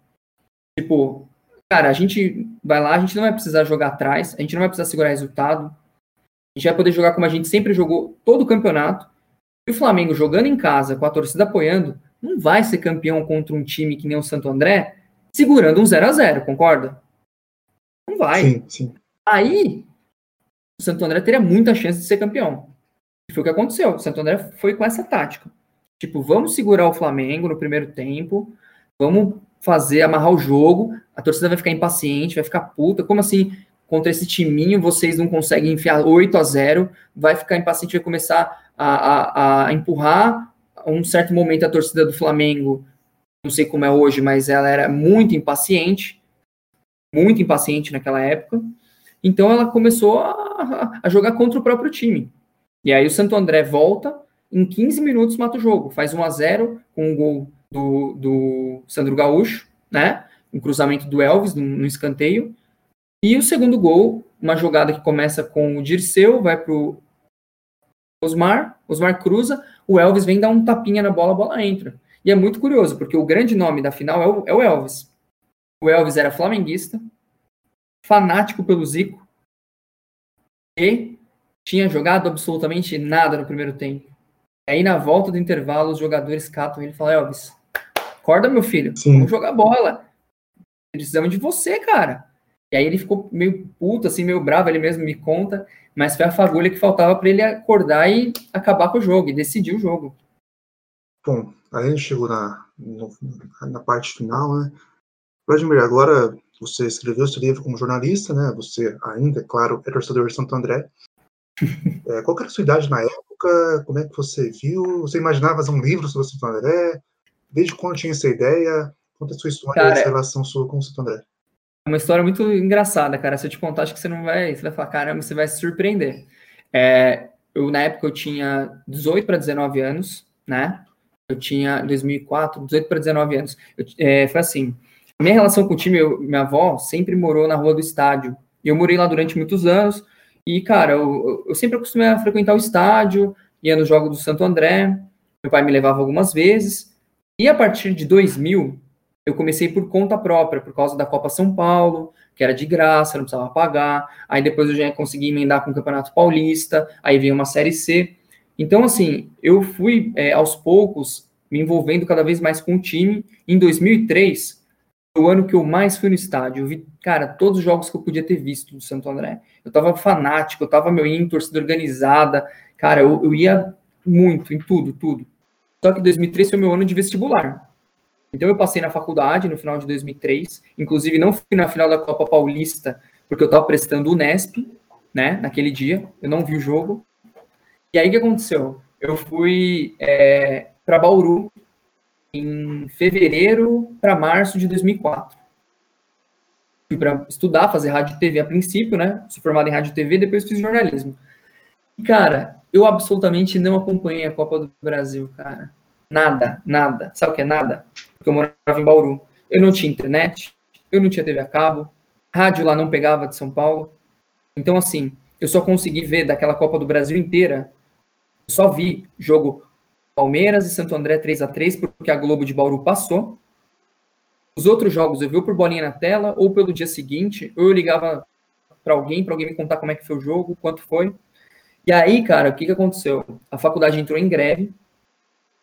Tipo, cara, a gente vai lá, a gente não vai precisar jogar atrás, a gente não vai precisar segurar resultado, a gente vai poder jogar como a gente sempre jogou todo o campeonato. E o Flamengo jogando em casa, com a torcida apoiando, não vai ser campeão contra um time que nem o Santo André, segurando um 0 a 0 concorda? Não vai. Sim, sim. Aí, o Santo André teria muita chance de ser campeão. E foi o que aconteceu. O Santo André foi com essa tática. Tipo, vamos segurar o Flamengo no primeiro tempo, vamos fazer, amarrar o jogo, a torcida vai ficar impaciente, vai ficar puta. Como assim, contra esse timinho, vocês não conseguem enfiar 8 a 0 vai ficar impaciente, vai começar a, a, a empurrar. Um certo momento, a torcida do Flamengo, não sei como é hoje, mas ela era muito impaciente, muito impaciente naquela época. Então ela começou a, a jogar contra o próprio time. E aí o Santo André volta, em 15 minutos mata o jogo, faz 1 a 0 com um gol do, do Sandro Gaúcho, né? Um cruzamento do Elvis no, escanteio. E o segundo gol, uma jogada que começa com o Dirceu, vai para o Osmar, Osmar cruza, o Elvis vem dar um tapinha na bola, a bola entra. E é muito curioso, porque o grande nome da final é o, é o Elvis. O Elvis era flamenguista, fanático pelo Zico, e tinha jogado absolutamente nada no primeiro tempo. Aí na volta do intervalo, os jogadores catam ele e falam: Elvis, acorda, meu filho, Sim. vamos jogar bola. Precisamos de você, cara. E aí ele ficou meio puto, assim, meio bravo, ele mesmo me conta, mas foi a fagulha que faltava para ele acordar e acabar com o jogo, e decidir o jogo. Bom, aí a gente chegou na, na parte final, né? Vladimir, agora você escreveu esse livro como jornalista, né? Você ainda, é claro, é torcedor de Santo André. É, qual era a sua idade na época? Como é que você viu? Você imaginava fazer um livro sobre Santo André? Desde quando tinha essa ideia? Conta a sua história, Cara, essa relação sua com o Santo André. É uma história muito engraçada, cara. Se eu te contar, acho que você não vai. Você vai falar, caramba, você vai se surpreender. É, eu, na época, eu tinha 18 para 19 anos, né? Eu tinha 2004, 18 para 19 anos. Eu, é, foi assim. Minha relação com o time, eu, minha avó sempre morou na rua do estádio. E eu morei lá durante muitos anos. E, cara, eu, eu sempre acostumei a frequentar o estádio, ia no jogo do Santo André. Meu pai me levava algumas vezes. E a partir de 2000, eu comecei por conta própria, por causa da Copa São Paulo, que era de graça, não precisava pagar. Aí depois eu já consegui emendar com o Campeonato Paulista, aí veio uma Série C. Então, assim, eu fui é, aos poucos me envolvendo cada vez mais com o time. Em 2003, foi o ano que eu mais fui no estádio. Eu vi, cara, todos os jogos que eu podia ter visto do Santo André. Eu tava fanático, eu tava meu em torcida organizada. Cara, eu, eu ia muito, em tudo, tudo. Só que 2003 foi meu ano de vestibular. Então eu passei na faculdade no final de 2003, inclusive não fui na final da Copa Paulista, porque eu estava prestando o Nesp, né, naquele dia, eu não vi o jogo. E aí o que aconteceu? Eu fui é, para Bauru em fevereiro para março de 2004. fui para estudar, fazer rádio e TV a princípio, né? Sou formado em rádio e TV, depois fiz jornalismo. Cara, eu absolutamente não acompanhei a Copa do Brasil, cara. Nada, nada. Sabe o que é nada? Porque eu morava em Bauru. Eu não tinha internet, eu não tinha TV a cabo, rádio lá não pegava de São Paulo. Então, assim, eu só consegui ver daquela Copa do Brasil inteira, só vi jogo Palmeiras e Santo André 3 a 3 porque a Globo de Bauru passou. Os outros jogos eu vi por bolinha na tela ou pelo dia seguinte, ou eu ligava para alguém, para alguém me contar como é que foi o jogo, quanto foi. E aí, cara, o que, que aconteceu? A faculdade entrou em greve,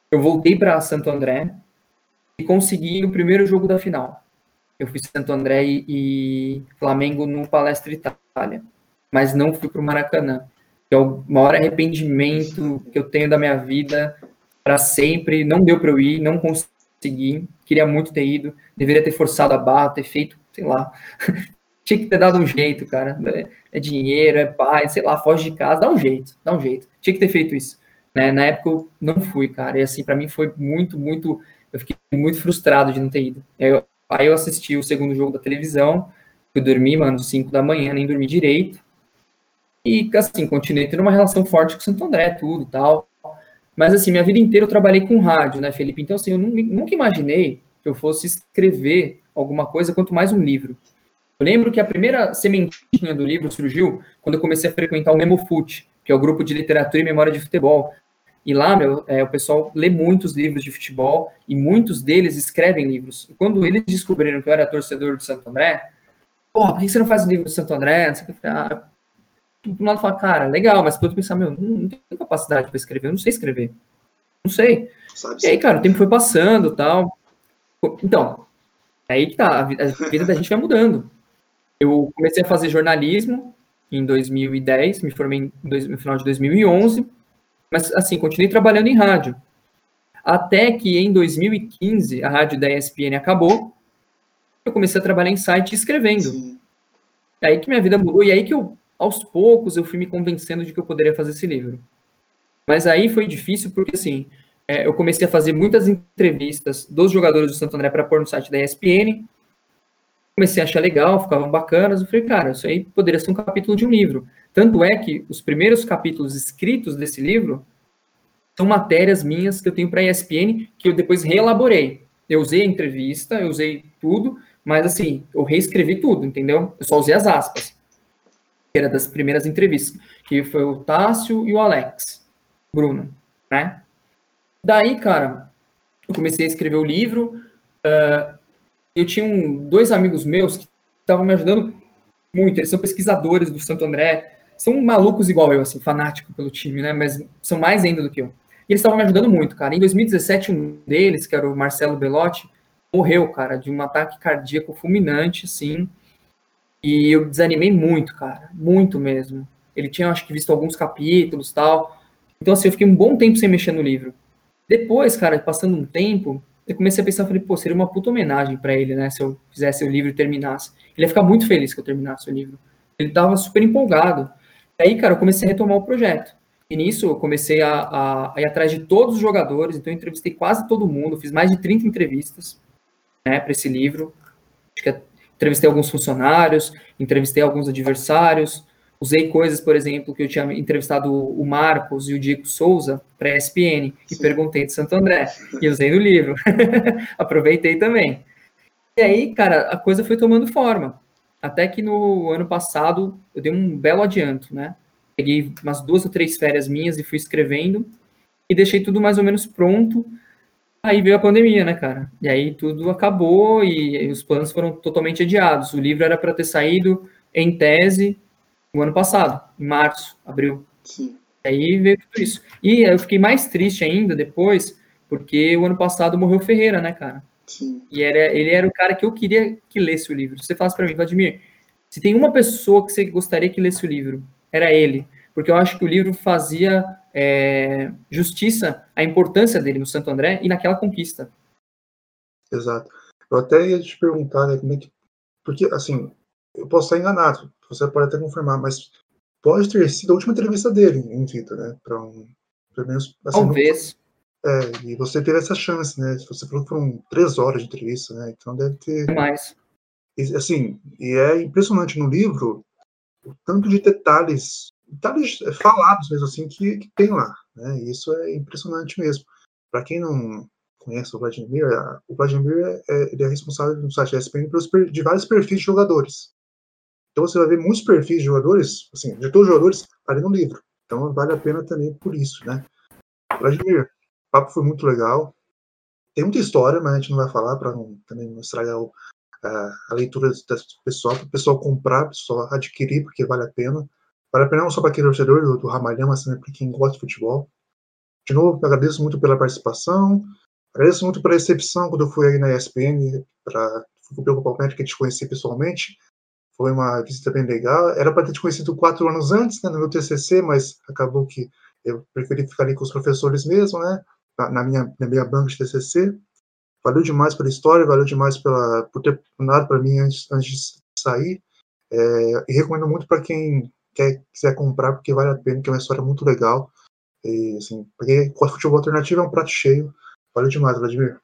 eu voltei para Santo André e consegui o primeiro jogo da final. Eu fui Santo André e, Flamengo no Palestra Itália mas não fui para o Maracanã. É o maior arrependimento que eu tenho da minha vida para sempre. Não deu para eu ir, não consegui. Queria muito ter ido. Deveria ter forçado a barra, ter feito, sei lá. Tinha que ter dado um jeito, cara. É dinheiro, é pai, sei lá, foge de casa, dá um jeito, dá um jeito. Tinha que ter feito isso. Né? Na época eu não fui, cara. E assim, para mim foi muito, muito. Eu fiquei muito frustrado de não ter ido. Eu, aí eu assisti o segundo jogo da televisão. Eu dormi, mano, 5 da manhã, nem dormi direito. E, assim, continuei tendo uma relação forte com Santo André, tudo tal. Mas, assim, minha vida inteira eu trabalhei com rádio, né, Felipe? Então, assim, eu nunca imaginei que eu fosse escrever alguma coisa, quanto mais um livro. Eu lembro que a primeira sementinha do livro surgiu quando eu comecei a frequentar o Memofute, que é o grupo de literatura e memória de futebol. E lá, meu, é, o pessoal lê muitos livros de futebol e muitos deles escrevem livros. E quando eles descobriram que eu era torcedor do Santo André, pô, por que você não faz livro do Santo André? O. Ah, por um lado fala, cara, legal, mas por outro pensar, meu, não, tenho capacidade para escrever, eu não sei escrever. Não sei. Sabe, e aí, cara, o tempo foi passando tal. Então, é aí que tá, a vida da gente vai mudando. Eu comecei a fazer jornalismo em 2010, me formei dois, no final de 2011, mas assim, continuei trabalhando em rádio. Até que em 2015, a rádio da ESPN acabou, eu comecei a trabalhar em site escrevendo. Sim. É aí que minha vida mudou, e aí que eu aos poucos eu fui me convencendo de que eu poderia fazer esse livro. Mas aí foi difícil porque, assim, é, eu comecei a fazer muitas entrevistas dos jogadores do Santo André para pôr no site da ESPN. Comecei a achar legal, ficavam bacanas. Eu falei, cara, isso aí poderia ser um capítulo de um livro. Tanto é que os primeiros capítulos escritos desse livro são matérias minhas que eu tenho para a ESPN que eu depois reelaborei. Eu usei a entrevista, eu usei tudo, mas assim, eu reescrevi tudo, entendeu? Eu só usei as aspas era das primeiras entrevistas, que foi o Tássio e o Alex, Bruno, né? Daí, cara, eu comecei a escrever o livro. Uh, eu tinha um, dois amigos meus que estavam me ajudando muito. Eles são pesquisadores do Santo André, são malucos igual eu, assim, fanático pelo time, né? Mas são mais ainda do que eu. E eles estavam me ajudando muito, cara. Em 2017, um deles, que era o Marcelo Belotti, morreu, cara, de um ataque cardíaco fulminante, assim. E eu desanimei muito, cara, muito mesmo. Ele tinha, acho que, visto alguns capítulos tal. Então, assim, eu fiquei um bom tempo sem mexer no livro. Depois, cara, passando um tempo, eu comecei a pensar, falei, pô, seria uma puta homenagem para ele, né, se eu fizesse o livro e terminasse. Ele ia ficar muito feliz que eu terminasse o livro. Ele tava super empolgado. Aí, cara, eu comecei a retomar o projeto. E nisso, eu comecei a, a, a ir atrás de todos os jogadores, então eu entrevistei quase todo mundo, fiz mais de 30 entrevistas, né, para esse livro. Acho que entrevistei alguns funcionários, entrevistei alguns adversários, usei coisas, por exemplo, que eu tinha entrevistado o Marcos e o Diego Souza para a ESPN e perguntei de Santo André e usei no livro. Aproveitei também. E aí, cara, a coisa foi tomando forma. Até que no ano passado eu dei um belo adianto, né? Peguei umas duas ou três férias minhas e fui escrevendo e deixei tudo mais ou menos pronto Aí veio a pandemia, né, cara? E aí tudo acabou e os planos foram totalmente adiados. O livro era para ter saído em tese no ano passado, em março, abril. Sim. Aí veio tudo isso. E eu fiquei mais triste ainda depois, porque o ano passado morreu Ferreira, né, cara? Sim. E era, ele era o cara que eu queria que lesse o livro. Você falasse para mim, Vladimir, se tem uma pessoa que você gostaria que lesse o livro, era ele. Porque eu acho que o livro fazia é, justiça à importância dele no Santo André e naquela conquista. Exato. Eu até ia te perguntar, né, como é que. Porque, assim, eu posso estar enganado, você pode até confirmar, mas pode ter sido a última entrevista dele em vida, né? Para um. Pelo menos. Assim, Talvez. é, e você teve essa chance, né? Você falou que foram três horas de entrevista, né? Então deve ter. Mais. E, assim, e é impressionante no livro o tanto de detalhes, detalhes falados mesmo assim, que, que tem lá. Né? E isso é impressionante mesmo. Para quem não conhece o Vladimir, o Vladimir é, é, ele é responsável no site ESPN de vários perfis de jogadores. Então você vai ver muitos perfis de jogadores, assim, de todos os jogadores, ali no livro. Então vale a pena também por isso, né? Vladimir, o papo foi muito legal. Tem muita história, mas a gente não vai falar para também não estragar o, a, a, leitura do pessoal, para o pessoal comprar, para o pessoal adquirir, porque vale a pena. Vale a pena não só para aquele torcedor do, do Ramalhão, mas também para quem gosta de futebol. De novo, agradeço muito pela participação. Agradeço muito pela recepção quando eu fui aí na ESPN para o Palmeiras que te conheci pessoalmente. Foi uma visita bem legal. Era para ter te conhecido quatro anos antes, né, no meu TCC, mas acabou que eu preferi ficar ali com os professores mesmo, né, na, minha, na minha banca de TCC. Valeu demais pela história, valeu demais pela, por ter mandado para mim antes, antes de sair. É, e recomendo muito para quem quer, quiser comprar, porque vale a pena, que é uma história muito legal. E, assim, porque o futebol alternativo é um prato cheio. Valeu demais, Vladimir.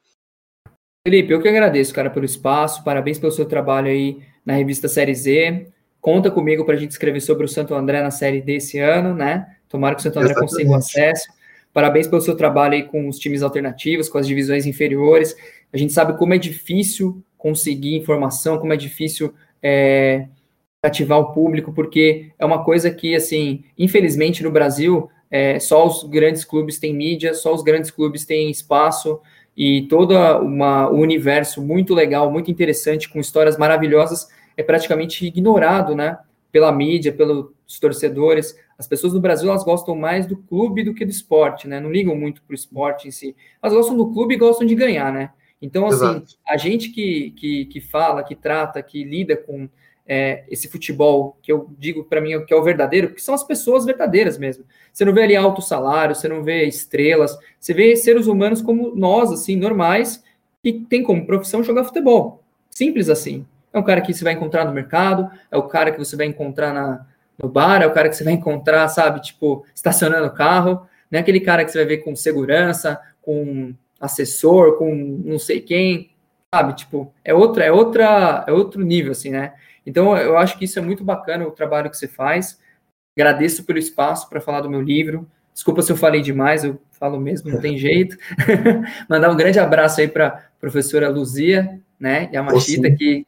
Felipe, eu que agradeço, cara, pelo espaço. Parabéns pelo seu trabalho aí na revista Série Z. Conta comigo para a gente escrever sobre o Santo André na Série D esse ano, né? Tomara que o Santo André Exatamente. consiga o acesso. Parabéns pelo seu trabalho aí com os times alternativos, com as divisões inferiores. A gente sabe como é difícil conseguir informação, como é difícil é, ativar o público, porque é uma coisa que, assim, infelizmente no Brasil, é, só os grandes clubes têm mídia, só os grandes clubes têm espaço e todo uma, um universo muito legal, muito interessante, com histórias maravilhosas, é praticamente ignorado, né? Pela mídia, pelos torcedores. As pessoas no Brasil, elas gostam mais do clube do que do esporte, né? Não ligam muito para o esporte em si. Elas gostam do clube e gostam de ganhar, né? Então, assim, Exato. a gente que, que, que fala, que trata, que lida com é, esse futebol que eu digo para mim que é o verdadeiro, porque são as pessoas verdadeiras mesmo. Você não vê ali alto salário, você não vê estrelas, você vê seres humanos como nós, assim, normais, que tem como profissão jogar futebol. Simples assim. É um cara que você vai encontrar no mercado, é o cara que você vai encontrar na, no bar, é o cara que você vai encontrar, sabe, tipo, estacionando o carro, não é aquele cara que você vai ver com segurança, com assessor, com não sei quem, sabe, tipo, é outra, é outra, é outro nível, assim, né? Então, eu acho que isso é muito bacana, o trabalho que você faz. Agradeço pelo espaço para falar do meu livro. Desculpa se eu falei demais, eu falo mesmo, não tem jeito. Mandar um grande abraço aí para a professora Luzia, né, e a Machita, que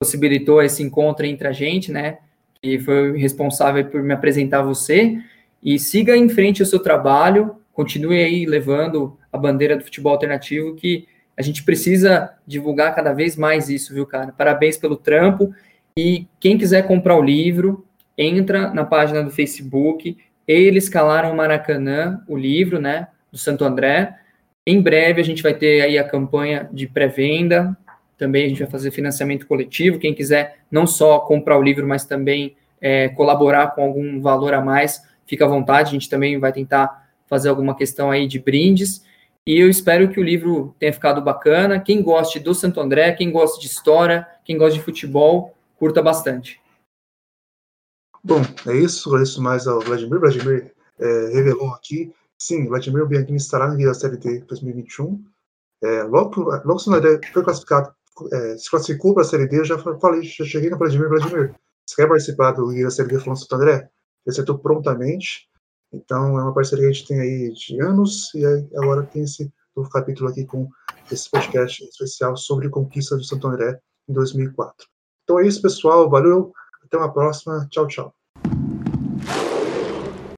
possibilitou esse encontro entre a gente, né, que foi responsável por me apresentar a você. E siga em frente o seu trabalho, continue aí levando a bandeira do futebol alternativo, que a gente precisa divulgar cada vez mais isso, viu, cara? Parabéns pelo trampo e quem quiser comprar o livro, entra na página do Facebook. Eles calaram o Maracanã, o livro, né, do Santo André. Em breve a gente vai ter aí a campanha de pré-venda. Também a gente vai fazer financiamento coletivo. Quem quiser não só comprar o livro, mas também é, colaborar com algum valor a mais, fica à vontade. A gente também vai tentar fazer alguma questão aí de brindes. E eu espero que o livro tenha ficado bacana. Quem goste do Santo André, quem gosta de história, quem gosta de futebol, curta bastante. Bom, é isso. Agradeço mais ao Vladimir. Vladimir é, revelou aqui. Sim, Vladimir Bianchini estará na Liga Série D 2021. É, logo, logo o foi classificado, é, se classificou para a Série D, eu já falei, já cheguei no Vladimir. Vladimir, você quer participar do Liga Série D falando Santo André? Ele aceitou prontamente. Então, é uma parceria que a gente tem aí de anos, e agora tem esse novo capítulo aqui com esse podcast especial sobre conquista do Santo André em 2004. Então é isso, pessoal. Valeu. Até uma próxima. Tchau, tchau.